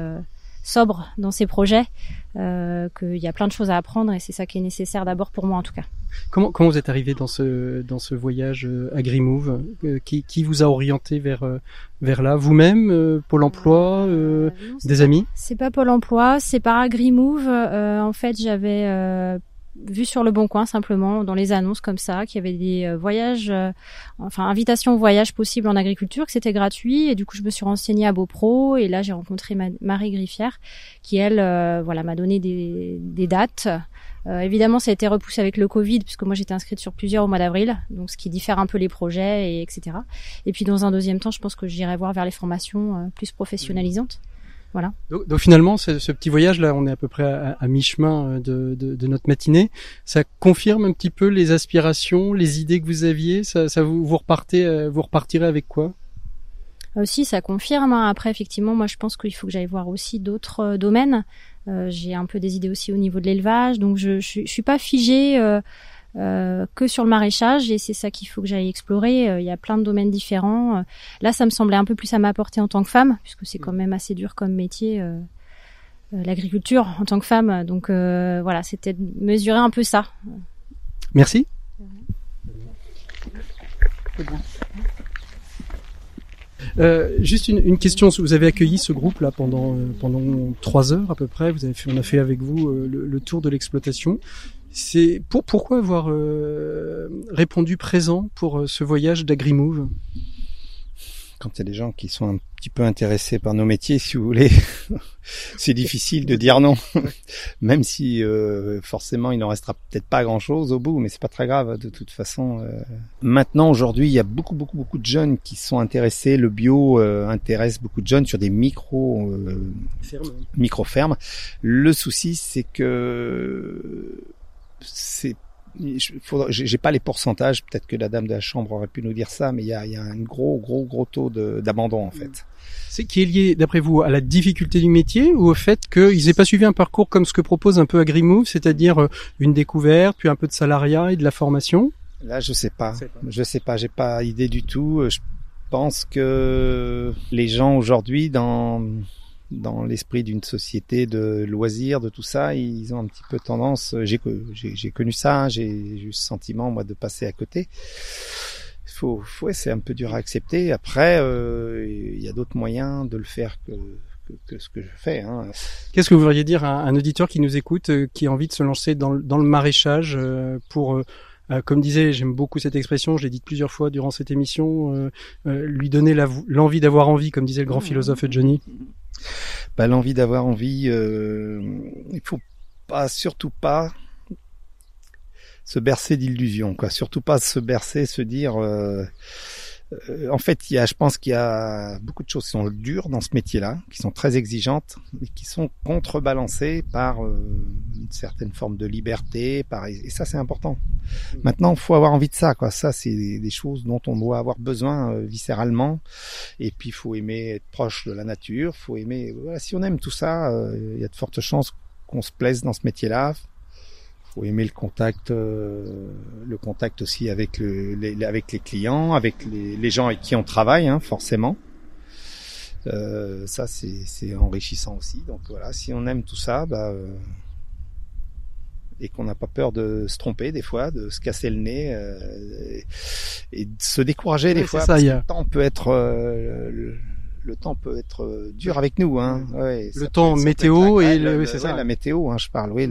sobre dans ses projets, qu'il y a plein de choses à apprendre et c'est ça qui est nécessaire d'abord pour moi en tout cas. Comment, comment vous êtes arrivé dans ce, dans ce voyage euh, AgriMove euh, qui, qui vous a orienté vers, euh, vers là? Vous-même, Pôle emploi, des amis? C'est pas Pôle emploi, c'est par AgriMove. en fait, j'avais vu sur le bon coin simplement dans les annonces comme ça qu'il y avait des voyages enfin invitations au voyage possibles en agriculture que c'était gratuit. Et du coup je me suis renseignée à Beaupro et là j'ai rencontré Marie Griffière qui elle voilà m'a donné des, des dates euh, évidemment, ça a été repoussé avec le Covid, puisque moi j'étais inscrite sur plusieurs au mois d'avril, donc ce qui diffère un peu les projets, et etc. Et puis dans un deuxième temps, je pense que j'irai voir vers les formations euh, plus professionnalisantes. Voilà. Donc, donc finalement, ce, ce, petit voyage là, on est à peu près à, à mi-chemin de, de, de, notre matinée. Ça confirme un petit peu les aspirations, les idées que vous aviez? Ça, ça vous, vous repartez, vous repartirez avec quoi? Aussi, ça confirme. Hein. Après, effectivement, moi, je pense qu'il faut que j'aille voir aussi d'autres euh, domaines. Euh, j'ai un peu des idées aussi au niveau de l'élevage, donc je, je, je, suis pas figée euh, euh, que sur le maraîchage et c'est ça qu'il faut que j'aille explorer. Euh, il y a plein de domaines différents. Là, ça me semblait un peu plus à m'apporter en tant que femme, puisque c'est quand même assez dur comme métier. l'agriculture en tant que femme donc voilà c'était de mesurer un peu ça merci Euh, juste une, une, question. Vous avez accueilli ce groupe là pendant euh, pendant trois heures à peu près. Vous avez fait, on a fait avec vous euh, le, le, tour de l'exploitation. C'est pour pourquoi avoir euh, répondu présent pour ce voyage d'AgriMove? Quand il y a des gens qui sont un petit peu intéressés par nos métiers, si vous voulez, [LAUGHS] c'est difficile de dire non, [LAUGHS] même si euh, forcément il n'en restera peut-être pas grand-chose au bout, mais c'est pas très grave de toute façon. Euh. Maintenant, aujourd'hui, il y a beaucoup, beaucoup, beaucoup de jeunes qui sont intéressés. Le bio euh, intéresse beaucoup de jeunes sur des micro micro fermes. Le souci, c'est que c'est j'ai pas les pourcentages, peut-être que la dame de la chambre aurait pu nous dire ça, mais il y a, y a, un gros, gros, gros taux d'abandon en fait. C'est qui est lié, d'après vous, à la difficulté du métier ou au fait qu'ils n'aient pas suivi un parcours comme ce que propose un peu AgriMove, c'est-à-dire euh, une découverte, puis un peu de salariat et de la formation? Là, je sais pas. Je sais pas. J'ai pas idée du tout. Je pense que les gens aujourd'hui, dans dans l'esprit d'une société de loisirs, de tout ça, ils ont un petit peu tendance. J'ai j'ai connu ça, hein, j'ai eu ce sentiment moi de passer à côté. Faut, faut c'est un peu dur à accepter. Après, euh, il y a d'autres moyens de le faire que, que, que ce que je fais. Hein. Qu'est-ce que vous voudriez dire à un auditeur qui nous écoute, euh, qui a envie de se lancer dans, dans le maraîchage euh, pour euh, comme disait, j'aime beaucoup cette expression, je l'ai dit plusieurs fois durant cette émission, euh, euh, lui donner l'envie d'avoir envie, comme disait le grand philosophe Johnny. Bah, l'envie d'avoir envie, euh, il faut pas, surtout pas se bercer d'illusions, quoi. Surtout pas se bercer, se dire. Euh, euh, en fait, il y a, je pense qu'il y a beaucoup de choses qui sont dures dans ce métier-là, qui sont très exigeantes, et qui sont contrebalancées par une certaine forme de liberté, par et ça c'est important. Maintenant, il faut avoir envie de ça, quoi. Ça, c'est des, choses dont on doit avoir besoin euh, viscéralement. Et puis, il faut aimer être proche de la nature. Faut aimer. Voilà, si on aime tout ça, euh, il y a de fortes chances qu'on se plaise dans ce métier-là. Faut aimer le contact, euh, le contact aussi avec le, les, avec les clients, avec les, les, gens avec qui on travaille, hein, forcément. Euh, ça, c'est enrichissant aussi. Donc voilà, si on aime tout ça, bah, et qu'on n'a pas peur de se tromper des fois, de se casser le nez euh, et, de se décourager des fois. Ça, parce que le temps peut être euh, le, le, temps peut être euh, dur avec nous. Hein. Ouais, le temps météo et le, c'est ça. la météo, hein, je parle. Oui,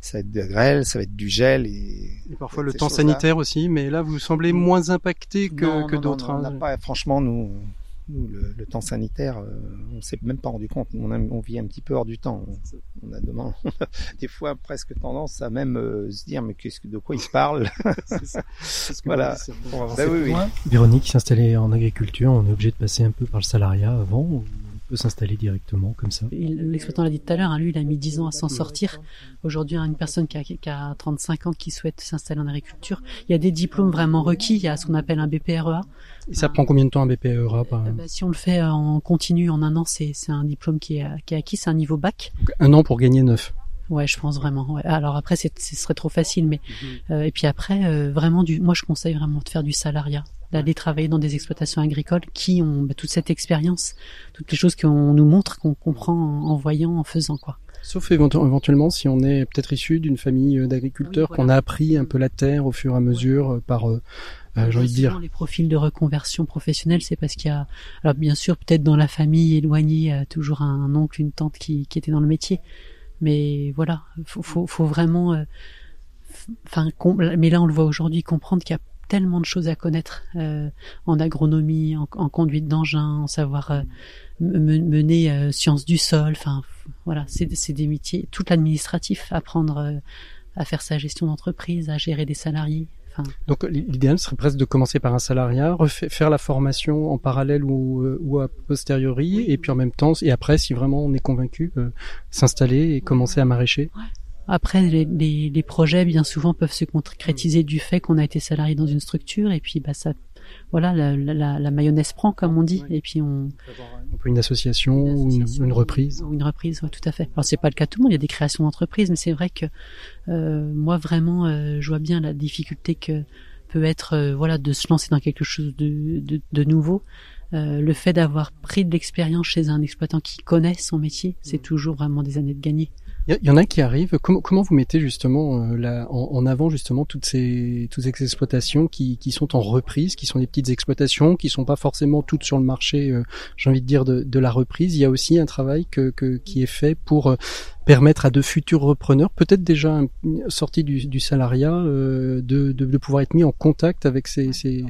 ça va être de grêle, ça va être du gel et, et parfois le temps sanitaire aussi. Mais là, vous semblez moins impacté que, que d'autres. Hein. Pas, franchement, nous nous, le, le, temps sanitaire, euh, on s'est même pas rendu compte. On, a, on, vit un petit peu hors du temps. On, a, demain, [LAUGHS] des fois presque tendance à même euh, se dire mais qu'est-ce que de quoi il parle? [LAUGHS] Voilà. Bah, oui, oui. Véronique s'installer en agriculture, on est obligé de passer un peu par le salariat avant. Ou peut s'installer directement comme ça? L'exploitant l'a dit tout à l'heure, hein, lui il a mis 10 ans à s'en sortir. Aujourd'hui, une personne qui a, qui a 35 ans qui souhaite s'installer en agriculture, il y a des diplômes vraiment requis, il y a ce qu'on appelle un BPREA. Et ça prend combien de temps un BPREA par... Euh, bah, Si on le fait en continu en un an, c'est un diplôme qui est, qui est acquis, c'est un niveau bac. Un an pour gagner 9 Ouais, je pense vraiment. Ouais. Alors après, ce serait trop facile, mais mhm. euh, et puis après, euh, vraiment du. Moi, je conseille vraiment de faire du salariat d'aller travailler dans des exploitations agricoles qui ont bah, toute cette expérience, toutes les choses qu'on nous montre, qu'on comprend en, voyant, en faisant quoi. Sauf éventuellement si on est peut-être issu d'une famille euh, d'agriculteurs, qu'on a appris un peu la terre au fur et à mesure euh, par, euh, euh j'ai envie de dire. Les profils de reconversion professionnelle, c'est parce qu'il y a, alors bien sûr peut-être dans la famille éloignée, a toujours un oncle, une tante qui, qui était dans le métier, mais voilà, faut, faut, faut vraiment, enfin, mais là on le voit aujourd'hui, comprendre qu'il y a tellement de choses à connaître euh, en agronomie, en, en conduite d'engin, en savoir euh, mener euh, sciences du sol. Enfin, voilà, c'est des métiers, tout l'administratif, apprendre euh, à faire sa gestion d'entreprise, à gérer des salariés. Enfin, Donc l'idéal serait presque de commencer par un salariat, refa- faire la formation en parallèle ou, euh, ou a posteriori, et puis en même temps, et après, si vraiment on est convaincu, euh, s'installer et commencer à maraîcher. Après, les, les, les projets, bien souvent, peuvent se concrétiser du fait qu'on a été salarié dans une structure, et puis bah ça, voilà, la, la- mayonnaise prend, comme on dit, et puis on Un peu une association, ou une, une reprise. ou une reprise, ouais, tout à fait. Alors c'est pas le cas de tout le monde, il y a des créations d'entreprises, mais c'est vrai que euh, moi vraiment, euh, je vois bien la difficulté que peut être, euh, voilà, de se lancer dans quelque chose de, de, de nouveau. Le fait d'avoir pris de l'expérience chez un exploitant qui connaît son métier, c'est toujours vraiment des années de gagner. Il y, en a qui arrivent. Comment, comment vous mettez justement euh, là, en, en avant justement toutes ces toutes ces exploitations qui, qui sont en reprise, qui sont des petites exploitations, qui sont pas forcément toutes sur le marché. euh, J'ai envie de dire de, de la reprise. Il y a aussi un travail que, que qui est fait pour euh, permettre à de futurs repreneurs, peut-être déjà sortis du, du salariat, euh, de, de, de pouvoir être mis en contact avec ces, ces...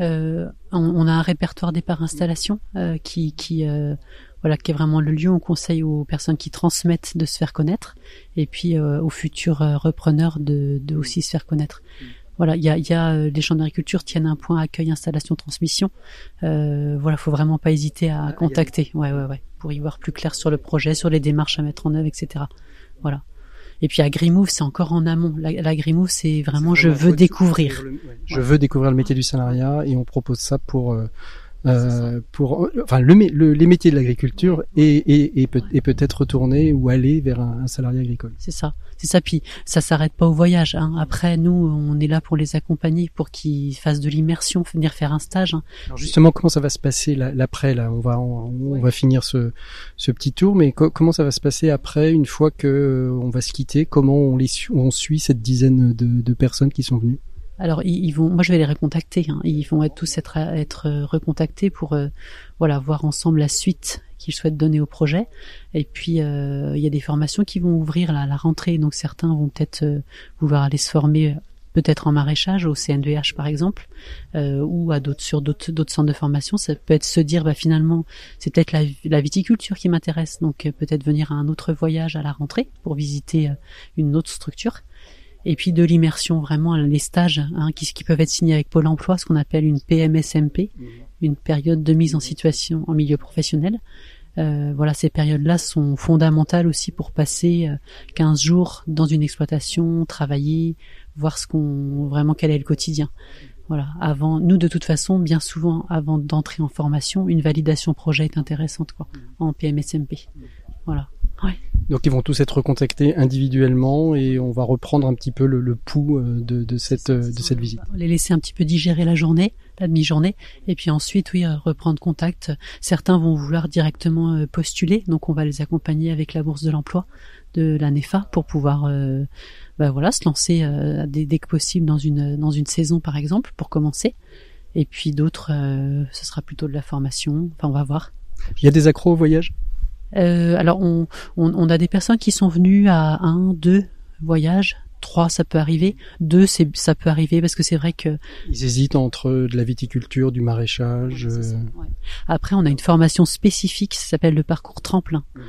Euh, on, on a un répertoire départ installation euh, qui, qui euh, voilà, qui est vraiment le lieu où on conseille aux personnes qui transmettent de se faire connaître, et puis euh, aux futurs euh, repreneurs de, de aussi se faire connaître. Voilà, il y a, il y a euh, les chambres d'agriculture tiennent un point accueil, installation, transmission. Euh, voilà, faut vraiment pas hésiter à contacter. Ouais, ouais, ouais, pour y voir plus clair sur le projet, sur les démarches à mettre en œuvre, etc. Voilà. Et puis à c'est encore en amont. La, la c'est vraiment je veux découvrir. Je veux découvrir le métier du salariat et on propose ça pour euh, euh, pour enfin le, le- les métiers de l'agriculture et, et, et, peut, et peut-être retourner ou aller vers un, un salariat agricole. C'est ça, c'est ça. Puis ça s'arrête pas au voyage. Hein. Après, nous, on est là pour les accompagner, pour qu'ils fassent de l'immersion, venir faire un stage. Hein. Alors justement, comment ça va se passer l'après là? On va on, on va finir ce ce petit tour, mais co- comment ça va se passer après une fois que euh, on va se quitter? Comment on les on suit cette dizaine de, de personnes qui sont venues? Alors ils, ils vont, moi je vais les recontacter. Hein. Ils vont être tous être être euh, recontactés pour euh, voilà voir ensemble la suite qu'ils souhaitent donner au projet. Et puis euh, il y a des formations qui vont ouvrir là, à la rentrée, donc certains vont peut-être euh, vouloir aller se former. Peut-être en maraîchage, au CNVH par exemple, ou à d'autres sur d'autres d'autres centres de formation. Ça peut être se dire, bah finalement, c'est peut-être la, la viticulture qui m'intéresse, donc peut-être venir à un autre voyage à la rentrée pour visiter une autre structure et puis de l'immersion vraiment les stages hein, qui, qui peuvent être signés avec Pôle Emploi, ce qu'on appelle une PMSMP, une période de mise en situation en milieu professionnel. Euh, voilà, ces périodes-là sont fondamentales aussi pour passer euh, 15 jours dans une exploitation, travailler, voir ce qu'on vraiment quel est le quotidien. Voilà, avant nous de toute façon, bien souvent avant d'entrer en formation, une validation projet est intéressante quoi, en PMSMP. Voilà. Ouais. Donc ils vont tous être recontactés individuellement et on va reprendre un petit peu le, le pouls euh, de, de cette euh, de cette visite. les laisser un petit peu digérer la journée, la demi-journée, et puis ensuite, oui, euh, reprendre contact. Certains vont vouloir directement postuler, donc on va les accompagner avec la bourse de l'emploi de la NEFA pour pouvoir, euh, bah voilà, se lancer euh, dès, dès que possible dans une dans une saison par exemple pour commencer. Et puis d'autres, euh, ce sera plutôt de la formation. Enfin, on va voir. Il y a des accros au voyage? Euh, alors, on, on, on a des personnes qui sont venues à un, deux voyages. Trois, ça peut arriver. Deux, c'est, ça peut arriver parce que c'est vrai que Ils hésitent entre de la viticulture, du maraîchage. euh, après, on a une formation spécifique, ça s'appelle le parcours tremplin. Euh,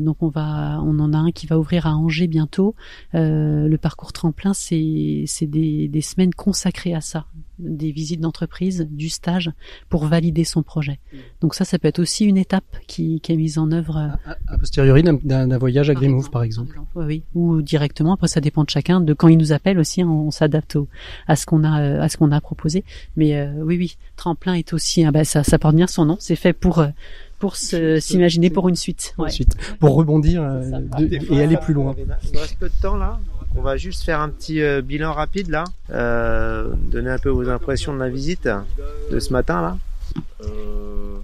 donc, on va, on en a un qui va ouvrir à Angers bientôt. Euh, le parcours tremplin, c'est, c'est des, des semaines consacrées à ça, des visites d'entreprise, du stage, pour valider son projet. Donc ça, ça peut être aussi une étape qui, qui est mise en œuvre. euh, a posteriori d'un- voyage à Grimove, par exemple. oui, oui, ou directement. Après, ça dépend de chacun. De quand il nous appelle aussi, hein, on s'adapte à ce qu'on a, euh, à ce qu'on a proposé. Mais euh, oui, oui, tremplin est aussi, ah bah, ça, ça porte bien son nom. C'est fait pour, euh, pour s'imaginer pour une suite. Ouais. Ensuite, pour rebondir euh, de- et aller plus loin. Il nous reste peu de temps là. On va juste faire un petit euh, bilan rapide là. Euh, donner un peu vos impressions de la visite de ce matin là. Euh,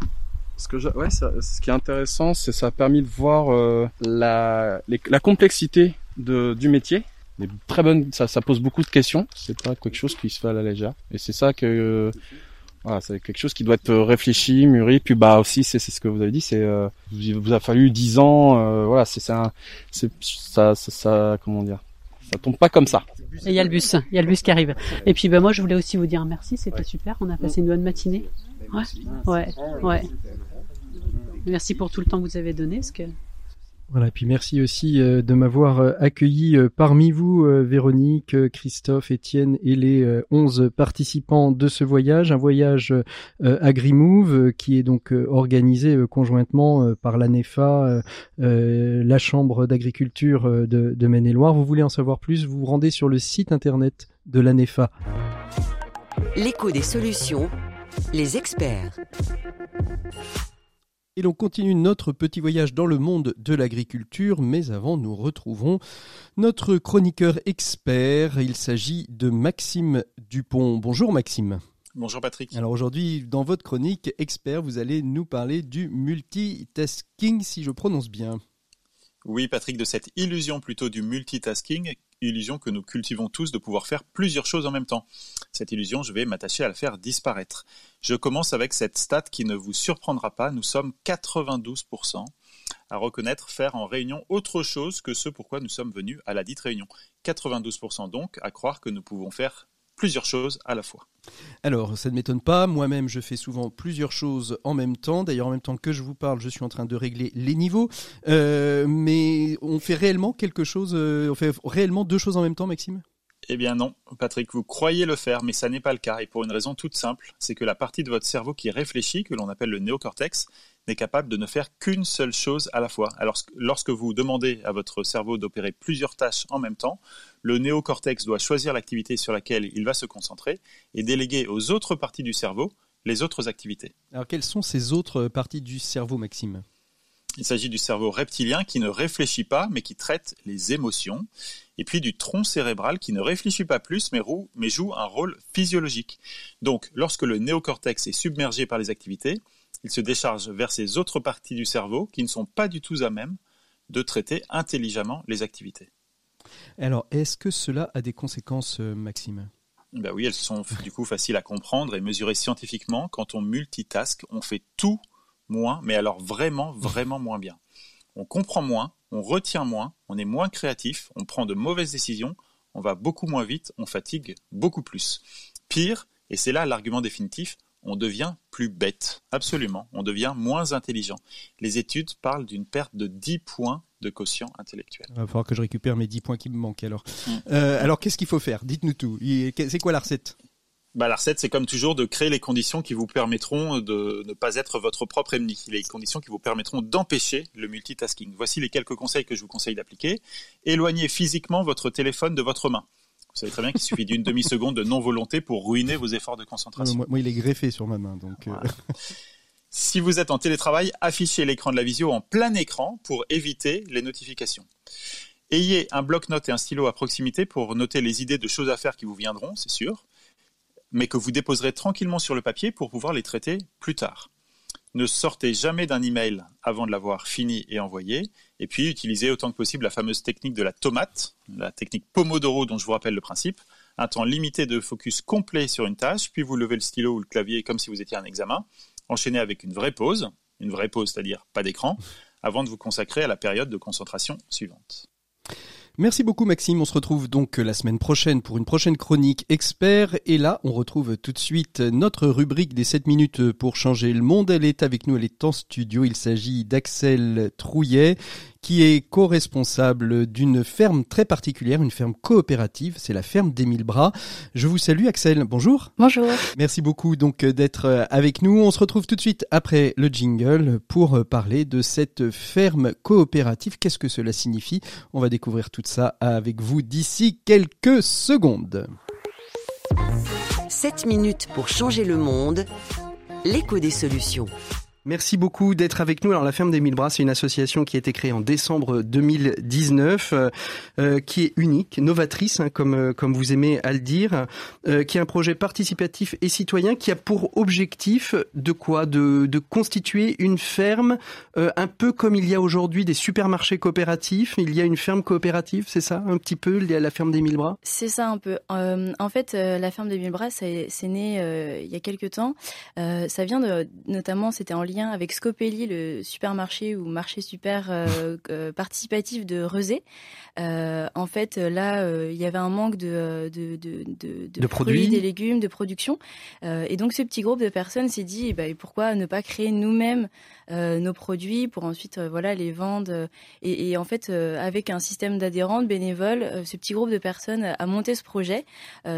ce que je- ouais, ça- ce qui est intéressant, c'est ça a permis de voir euh, la, les- la complexité de, du métier. Les très bonnes, ça, ça pose beaucoup de questions. C'est pas quelque chose qui se fait à la légère. Et c'est ça que, euh, voilà, c'est quelque chose qui doit être réfléchi, mûri. Puis bah aussi, c'est c'est ce que vous avez dit, c'est euh, il vous a fallu dix ans. euh, voilà, c'est ça, c'est ça, ça, ça, comment dire, ça tombe pas comme ça. Et il y a le bus, il y a le bus qui arrive. Et puis ben moi je voulais aussi vous dire merci, c'était super, on a passé une bonne matinée. Ouais, ouais, ouais. Merci pour tout le temps que vous avez donné, parce que Voilà, puis merci aussi euh, de m'avoir euh, accueilli euh, parmi vous, Véronique, Christophe, Étienne et les 11 participants de ce voyage, un voyage AgriMove qui est donc organisé conjointement par l'ANEFA, la Chambre d'agriculture de, de Maine-et-Loire. Vous voulez en savoir plus, vous vous rendez sur le site internet de l'ANEFA. L'écho des solutions, les experts. Et l'on continue notre petit voyage dans le monde de l'agriculture, mais avant nous retrouvons notre chroniqueur expert. Il s'agit de Maxime Dupont. Bonjour Maxime. Bonjour Patrick. Alors aujourd'hui, dans votre chronique expert, vous allez nous parler du multitasking, si je prononce bien. Oui, Patrick, de cette illusion plutôt du multitasking illusion que nous cultivons tous de pouvoir faire plusieurs choses en même temps. Cette illusion, je vais m'attacher à la faire disparaître. Je commence avec cette stat qui ne vous surprendra pas. Nous sommes 92% à reconnaître faire en réunion autre chose que ce pourquoi nous sommes venus à la dite réunion. 92% donc à croire que nous pouvons faire plusieurs choses à la fois. Alors, ça ne m'étonne pas. Moi-même, je fais souvent plusieurs choses en même temps. D'ailleurs, en même temps que je vous parle, je suis en train de régler les niveaux. Euh, mais on fait réellement quelque chose, euh, on fait réellement deux choses en même temps, Maxime? Eh bien non, Patrick, vous croyez le faire, mais ça n'est pas le cas, et pour une raison toute simple, c'est que la partie de votre cerveau qui réfléchit, que l'on appelle le néocortex, n'est capable de ne faire qu'une seule chose à la fois. Alors lorsque vous demandez à votre cerveau d'opérer plusieurs tâches en même temps, le néocortex doit choisir l'activité sur laquelle il va se concentrer et déléguer aux autres parties du cerveau les autres activités. Alors quelles sont ces autres parties du cerveau, Maxime? Il s'agit du cerveau reptilien qui ne réfléchit pas mais qui traite les émotions, et puis du tronc cérébral qui ne réfléchit pas plus mais, mais joue un rôle physiologique. Donc lorsque le néocortex est submergé par les activités, il se décharge vers ces autres parties du cerveau qui ne sont pas du tout à même de traiter intelligemment les activités. Alors, est-ce que cela a des conséquences, euh, Maxime? Ben oui, elles sont du coup faciles à comprendre et mesurer scientifiquement. Quand on multitask, on fait tout moins, mais alors vraiment, vraiment moins bien. On comprend moins, on retient moins, on est moins créatif, on prend de mauvaises décisions, on va beaucoup moins vite, on fatigue beaucoup plus. Pire, et c'est là l'argument définitif, on devient plus bête. Absolument, on devient moins intelligent. Les études parlent d'une perte de 10 points de quotient intellectuel. Il va falloir que je récupère mes 10 points qui me manquent alors. Mm. Euh, alors qu'est-ce qu'il faut faire? Dites-nous tout. C'est quoi la recette bah, la recette, c'est comme toujours de créer les conditions qui vous permettront de ne pas être votre propre ennemi, les conditions qui vous permettront d'empêcher le multitasking. Voici les quelques conseils que je vous conseille d'appliquer. Éloignez physiquement votre téléphone de votre main. Vous savez très bien qu'il suffit d'une demi-seconde de non-volonté pour ruiner vos efforts de concentration. Moi, il est greffé sur ma main, donc. Euh. Si vous êtes en télétravail, affichez l'écran de la visio en plein écran pour éviter les notifications. Ayez un bloc-notes et un stylo à proximité pour noter les idées de choses à faire qui vous viendront, c'est sûr mais que vous déposerez tranquillement sur le papier pour pouvoir les traiter plus tard. Ne sortez jamais d'un email avant de l'avoir fini et envoyé, et puis utilisez autant que possible la fameuse technique de la tomate, la technique Pomodoro dont je vous rappelle le principe, un temps limité de focus complet sur une tâche, puis vous levez le stylo ou le clavier comme si vous étiez un examen, enchaînez avec une vraie pause, une vraie pause c'est-à-dire pas d'écran, avant de vous consacrer à la période de concentration suivante. Merci beaucoup Maxime, on se retrouve donc la semaine prochaine pour une prochaine chronique expert. Et là on retrouve tout de suite notre rubrique des 7 minutes pour changer le monde. Elle est avec nous, elle est en studio, il s'agit d'Axel Trouillet qui est co-responsable d'une ferme très particulière, une ferme coopérative, c'est la ferme d'Émile Bras. Je vous salue Axel, bonjour. Bonjour. Merci beaucoup donc d'être avec nous. On se retrouve tout de suite après le jingle pour parler de cette ferme coopérative. Qu'est-ce que cela signifie? On va découvrir tout ça avec vous d'ici quelques secondes. 7 minutes pour changer le monde. L'écho des solutions. Merci beaucoup d'être avec nous. Alors la ferme des Mille Bras, c'est une association qui a été créée en décembre 2019, euh, euh, qui est unique, novatrice, hein, comme euh, comme vous aimez à le dire, qui est un projet participatif et citoyen qui a pour objectif de quoi? De, de constituer une ferme un peu comme il y a aujourd'hui des supermarchés coopératifs. Il y a une ferme coopérative, c'est ça, un petit peu, la ferme des Mille Bras? C'est ça un peu. en fait, la ferme des Mille Bras, c'est né il y a quelques temps. ça vient de, notamment, c'était en lien avec Scopelli, le supermarché ou marché super euh, euh, participatif de Rezé. Euh, en fait, là, il y avait un manque de, de, de, de, de produits, des légumes, de production. et donc, ce petit groupe de personnes s'est dit, bah, pourquoi ne pas créer nous-mêmes nos produits pour ensuite voilà les vendre. Et, et en fait, avec un système d'adhérents, de bénévoles, ce petit groupe de personnes a monté ce projet.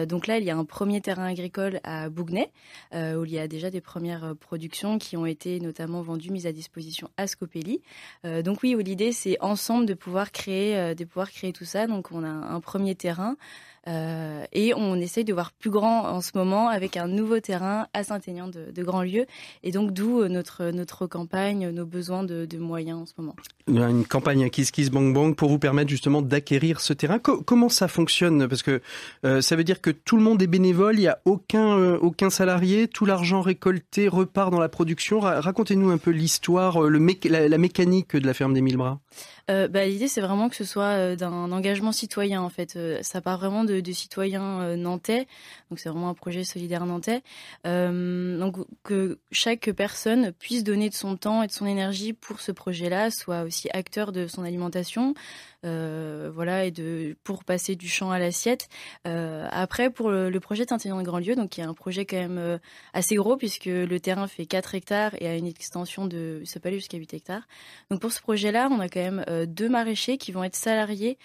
donc là, il y a un premier terrain agricole à Bougnay où il y a déjà des premières productions qui ont été notamment vendues, mises à disposition à Scopelli. donc oui, l'idée c'est ensemble de pouvoir créer, de pouvoir créer tout ça. Donc on a un premier terrain. Euh, et on essaye de voir plus grand en ce moment avec un nouveau terrain à Saint-Aignan de, de Grandlieu. Et donc d'où euh, notre, notre campagne, nos besoins de, moyens en ce moment. Une campagne à Kiss Kiss Bang Bang pour vous permettre justement d'acquérir ce terrain. comment ça fonctionne? Parce que euh, ça veut dire que tout le monde est bénévole, il n'y a aucun, aucun salarié, tout l'argent récolté repart dans la production. Racontez-nous un peu l'histoire, la, mécanique de la ferme des Mille Bras. Euh, bah, L'idée, c'est vraiment que ce soit euh, d'un engagement citoyen, en fait. Euh, ça part vraiment de, citoyens nantais, donc c'est vraiment un projet solidaire nantais. donc que chaque personne puisse donner de son temps et de son énergie pour ce projet-là, soit aussi acteur de son alimentation, euh, voilà, et de pour passer du champ à l'assiette. Euh, après, pour le, projet Tintin de Grandlieu, donc qui est un projet quand même euh, assez gros puisque le terrain fait 4 hectares et a une extension de, ça peut aller jusqu'à 8 hectares. Donc pour ce projet-là, on a quand même deux maraîchers qui vont être salariés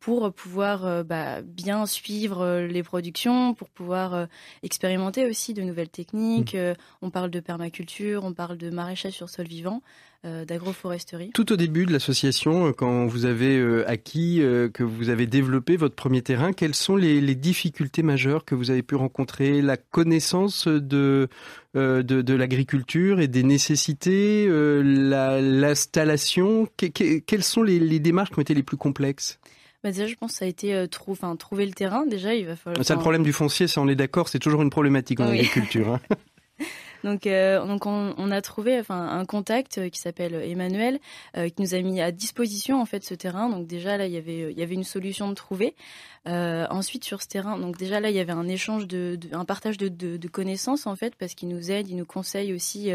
pour pouvoir bah, bien suivre les productions, pour pouvoir expérimenter aussi de nouvelles techniques. Mmh. on parle de permaculture, on parle de maraîchage sur sol vivant. Euh, d'agroforesterie. Tout au début de l'association, euh, quand vous avez euh, acquis, que vous avez développé votre premier terrain, quelles sont les, difficultés majeures que vous avez pu rencontrer La connaissance de, de, l'agriculture et des nécessités, l'installation? Quelles sont les, démarches qui ont été les plus complexes? Bah déjà, je pense que ça a été trouver le terrain. Déjà, il va falloir. C'est le problème du foncier, ça on est d'accord, c'est toujours une problématique en agriculture. Hein. [LAUGHS] Donc, euh, donc on, a trouvé enfin un contact euh, qui s'appelle Emmanuel euh, qui nous a mis à disposition en fait ce terrain. Donc déjà là il y avait y avait une solution de trouver. Ensuite sur ce terrain, donc déjà là il y avait un échange de, un partage de, connaissances en fait parce qu'il nous aide, il nous conseille aussi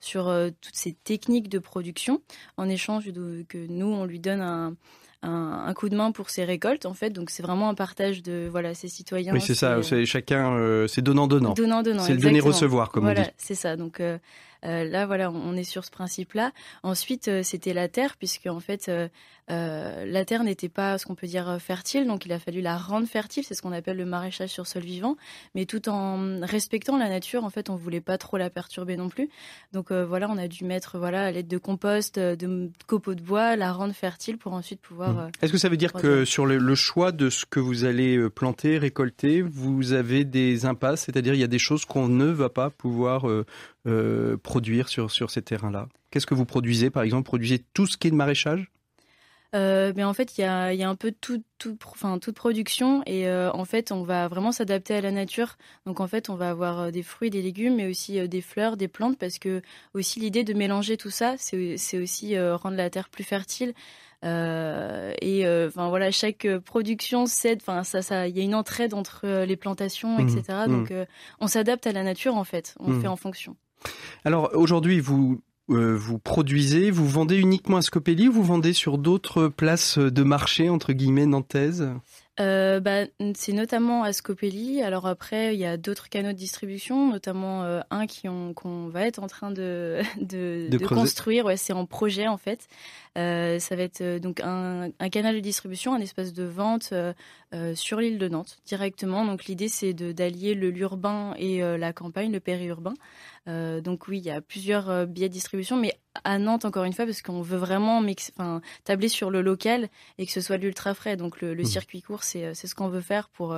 sur toutes ces techniques de production en échange que nous on lui donne un un, coup de main pour ses récoltes en fait. Donc c'est vraiment un partage de voilà ces citoyens. Oui c'est ça, c'est chacun, euh, c'est donnant donnant. Donnant donnant. C'est le donner recevoir comme voilà, on dit. c'est ça. Donc euh, euh, là, voilà, on est sur ce principe-là. Ensuite, c'était la terre, puisque en fait, euh, la terre n'était pas ce qu'on peut dire fertile, donc il a fallu la rendre fertile. C'est ce qu'on appelle le maraîchage sur sol vivant, mais tout en respectant la nature. En fait, on voulait pas trop la perturber non plus. Donc voilà, on a dû mettre voilà à l'aide de compost, de copeaux de bois, la rendre fertile pour ensuite pouvoir. Mmh. Est-ce que ça veut dire que sur le, le, choix de ce que vous allez planter, récolter, vous avez des impasses, c'est-à-dire il y a des choses qu'on ne va pas pouvoir euh, produire sur, sur ces terrains-là Qu'est-ce que vous produisez, par exemple? Produisez tout ce qui est de maraîchage? Euh, mais en fait, il y a, y a, un peu tout, tout, enfin, toute production et euh, en fait, on va vraiment s'adapter à la nature. Donc en fait, on va avoir euh, des fruits, des légumes, mais aussi des fleurs, des plantes, parce que aussi l'idée de mélanger tout ça, c'est aussi rendre la terre plus fertile. et enfin voilà, chaque production cède. Enfin ça, ça, il y a une entraide entre les plantations, etc. Mmh. Donc mmh. on s'adapte à la nature en fait. On mmh. fait en fonction. Alors aujourd'hui, vous euh, vous produisez, vous vendez uniquement à Scopelli ou vous vendez sur d'autres places de marché entre guillemets nantaises? Euh, bah, c'est notamment à Scopelli. Alors après, il y a d'autres canaux de distribution, notamment euh, un qui qu'on va être en train de, [LAUGHS] de, de, construire. Ouais, c'est en projet en fait. Euh, ça va être donc un, un, canal de distribution, un espace de vente euh, sur l'île de Nantes directement. Donc l'idée c'est d'allier le l'urbain et la campagne, le périurbain. donc oui, il y a plusieurs biais de distribution, mais à Nantes encore une fois parce qu'on veut vraiment tabler sur le local et que ce soit de l'ultra frais. Donc le, le mmh. circuit court, c'est ce qu'on veut faire pour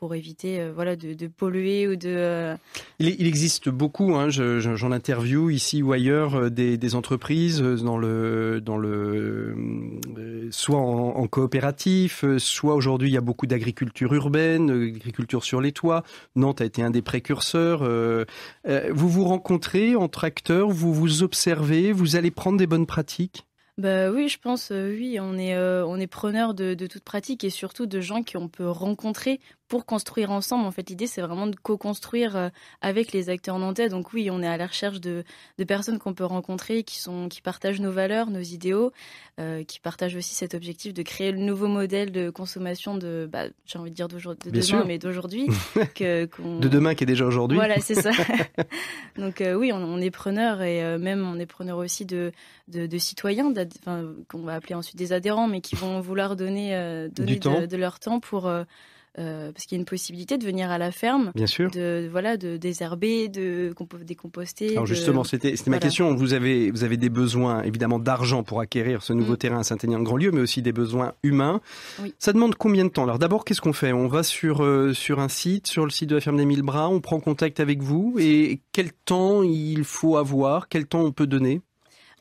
pour éviter euh, voilà de, de, polluer ou de. Euh, il, il, existe beaucoup, hein, j'en interview ici ou ailleurs euh, des, des, entreprises dans le dans le soit en, en coopératif, soit aujourd'hui il y a beaucoup d'agriculture urbaine, d'agriculture sur les toits. Nantes a été un des précurseurs. vous vous rencontrez entre acteurs, vous vous observez, vous allez prendre des bonnes pratiques? Bah oui, je pense, oui, on est, on est preneur de, de toute pratique et surtout de gens qu'on peut rencontrer pour construire ensemble. En fait, l'idée, c'est vraiment de co-construire euh, avec les acteurs nantais. Donc oui, on est à la recherche de, de personnes qu'on peut rencontrer, qui sont, qui partagent nos valeurs, nos idéaux, euh, qui partagent aussi cet objectif de créer le nouveau modèle de consommation de, bah, j'ai envie de dire de demain, sûr. mais d'aujourd'hui. [LAUGHS] De demain qui est déjà aujourd'hui. Voilà, c'est ça. [LAUGHS] [LAUGHS] Donc euh, oui, on, on est preneur et euh, même on est preneur aussi de, de, de citoyens, qu'on va appeler ensuite des adhérents, mais qui vont vouloir donner, donner temps. de, de leur temps pour euh, parce qu'il y a une possibilité de venir à la ferme, Bien sûr. de voilà, de désherber, de compo- décomposter. Alors de- justement, c'était ma question. Vous avez vous avez des besoins évidemment d'argent pour acquérir ce nouveau Mm. terrain à Saint-Aignan-de-Grandlieu, mais aussi des besoins humains. Oui. Ça demande combien de temps? Alors d'abord, qu'est-ce qu'on fait? On va sur euh, sur un site, sur le site de la ferme des Mille Bras, on prend contact avec vous et quel temps il faut avoir? Quel temps on peut donner?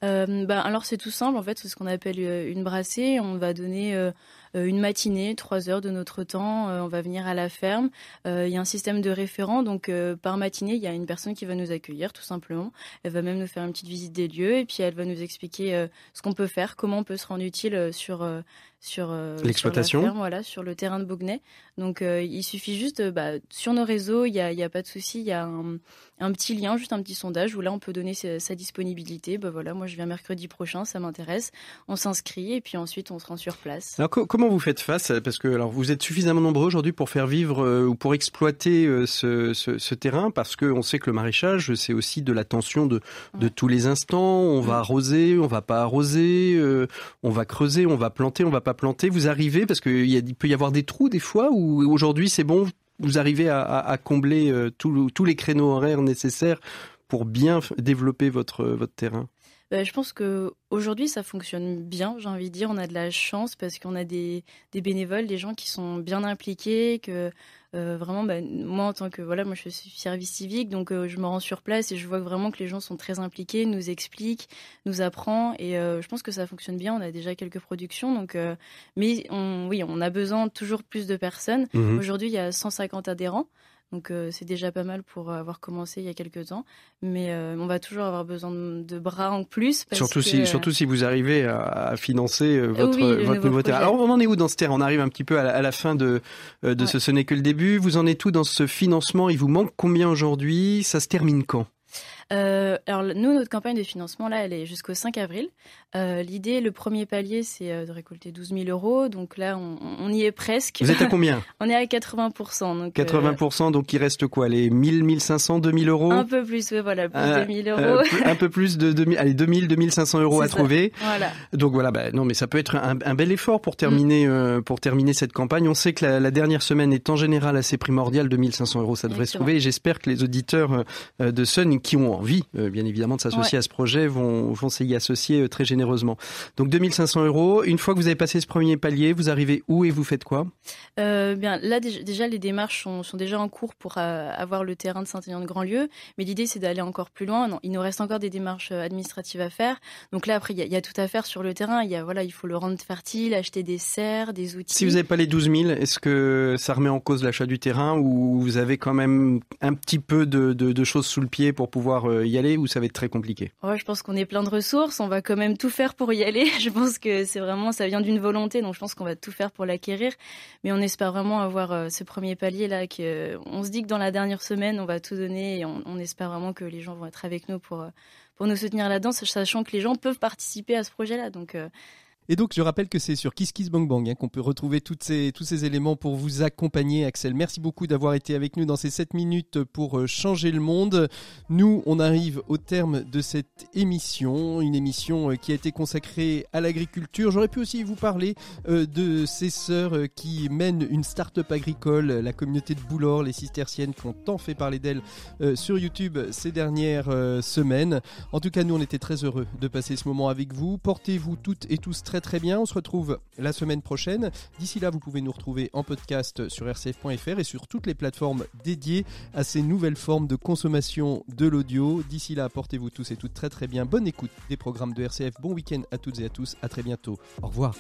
Euh, ben, alors c'est tout simple, en fait, c'est ce qu'on appelle euh, une brassée. On va donner euh, une matinée, trois heures de notre temps. Euh, on va venir à la ferme. Euh, Il y a un système de référents, donc euh, par matinée, il y a une personne qui va nous accueillir, tout simplement. Elle va même nous faire une petite visite des lieux et puis elle va nous expliquer euh, ce qu'on peut faire, comment on peut se rendre utile euh, sur euh, sur euh, L'exploitation. voilà, sur le terrain de Bougnay. Donc euh, il suffit juste, euh, bah, sur nos réseaux, il y a, y a pas de souci, il y a un, un petit lien, juste un petit sondage où là on peut donner sa, sa disponibilité. Bah voilà, moi je viens mercredi prochain, ça m'intéresse. On s'inscrit et puis ensuite on se rend sur place. Alors co- comment vous faites face Parce que alors vous êtes suffisamment nombreux aujourd'hui pour faire vivre euh, ou pour exploiter euh, ce, ce, ce terrain, parce que on sait que le maraîchage c'est aussi de l'attention de, de tous les instants. On va arroser, on va pas arroser, euh, on va creuser, on va planter, on va pas planter. Vous arrivez parce qu'il y a- il peut y avoir des trous des fois où aujourd'hui c'est bon, vous arrivez à, à- à combler euh, tous les créneaux horaires nécessaires pour bien développer votre votre terrain? Bah, je pense que aujourd'hui ça fonctionne bien. J'ai envie de dire, on a de la chance parce qu'on a des, des bénévoles, des gens qui sont bien impliqués, que euh, vraiment, bah, moi en tant que voilà, moi je suis service civique, donc euh, je me rends sur place et je vois vraiment que les gens sont très impliqués, nous expliquent, nous apprend et euh, je pense que ça fonctionne bien. On a déjà quelques productions, donc mais on, oui, on a besoin toujours plus de personnes. Mhm. Aujourd'hui, il y a 150 adhérents. Donc euh, c'est déjà pas mal pour avoir commencé il y a quelques temps, mais euh, on va toujours avoir besoin de, de bras en plus. Parce Surtout que, si, euh, surtout si vous arrivez à, à financer euh, votre, Oui, votre nouveau terrain. Alors on en est où dans ce terrain? On arrive un petit peu à la, à la fin de, euh, de ce Ce n'est que le début. Vous en êtes où dans ce financement? Il vous manque combien aujourd'hui? Ça se termine quand? Euh, alors nous, notre campagne de financement là, elle est jusqu'au 5 avril. Euh, L'idée, le premier palier, c'est euh, de récolter 12 000 euros. Donc là, on, on y est presque. Vous êtes à [LAUGHS] combien On est à 80 Donc euh, 80%, donc il reste quoi Les 1000, 1500, 2000 euros un peu plus, oui, voilà, plus Euh, de 1000 euh, euros. un peu plus de 2000, allez, 2000, 2500 euros à ça. trouver. Voilà. Donc voilà, bah, non, mais ça peut être un, un bel effort pour terminer, Mm. pour terminer cette campagne. On sait que la, la dernière semaine est en général assez primordiale, 2500 euros, ça devrait se trouver. Et j'espère que les auditeurs de Sun qui ont envie, euh, bien évidemment, de s'associer Ouais. à ce projet vont, vont s'y associer euh, très généreusement. Donc 2500 euros. Une fois que vous avez passé ce premier palier, vous arrivez où et vous faites quoi? Euh, bien, là déjà, les démarches sont, sont déjà en cours pour euh, avoir le terrain de Saint-Aignan-de-Grandlieu, mais l'idée c'est d'aller encore plus loin. Non, il nous reste encore des démarches administratives à faire. Donc là après il y, a- il y a tout à faire sur le terrain. Il y a voilà, il faut le rendre fertile, acheter des serres, des outils. Si vous n'avez pas les 12 000, est-ce que ça remet en cause l'achat du terrain ou vous avez quand même un petit peu de, de- de choses sous le pied pour pouvoir euh, y aller ou ça va être très compliqué je pense qu'on est plein de ressources. On va quand même tout faire pour y aller. [LAUGHS] Je pense que c'est vraiment, ça vient d'une volonté. Donc, je pense qu'on va tout faire pour l'acquérir. Mais on espère vraiment avoir euh, ce premier palier là. Euh, on se dit que dans la dernière semaine, on va tout donner et on, espère vraiment que les gens vont être avec nous pour, pour nous soutenir là-dedans, sachant que les gens peuvent participer à ce projet-là. Donc, Et donc, je rappelle que c'est sur Kiss Kiss Bang Bang hein, qu'on peut retrouver ces, tous ces éléments pour vous accompagner. Axel, merci beaucoup d'avoir été avec nous dans ces 7 minutes pour euh, changer le monde. Nous, on arrive au terme de cette émission, une émission euh, qui a été consacrée à l'agriculture. J'aurais pu aussi vous parler euh, de ces sœurs qui mènent une start-up agricole, la communauté de Boulor, les cisterciennes qui ont tant fait parler d'elles sur YouTube ces dernières semaines. En tout cas, nous, on était très heureux de passer ce moment avec vous. Portez-vous toutes et tous très bien. On se retrouve la semaine prochaine. D'ici là, vous pouvez nous retrouver en podcast sur rcf.fr et sur toutes les plateformes dédiées à ces nouvelles formes de consommation de l'audio. D'ici là, portez-vous tous et toutes très très bien. Bonne écoute des programmes de RCF. Bon week-end à toutes et à tous. À très bientôt. Au revoir.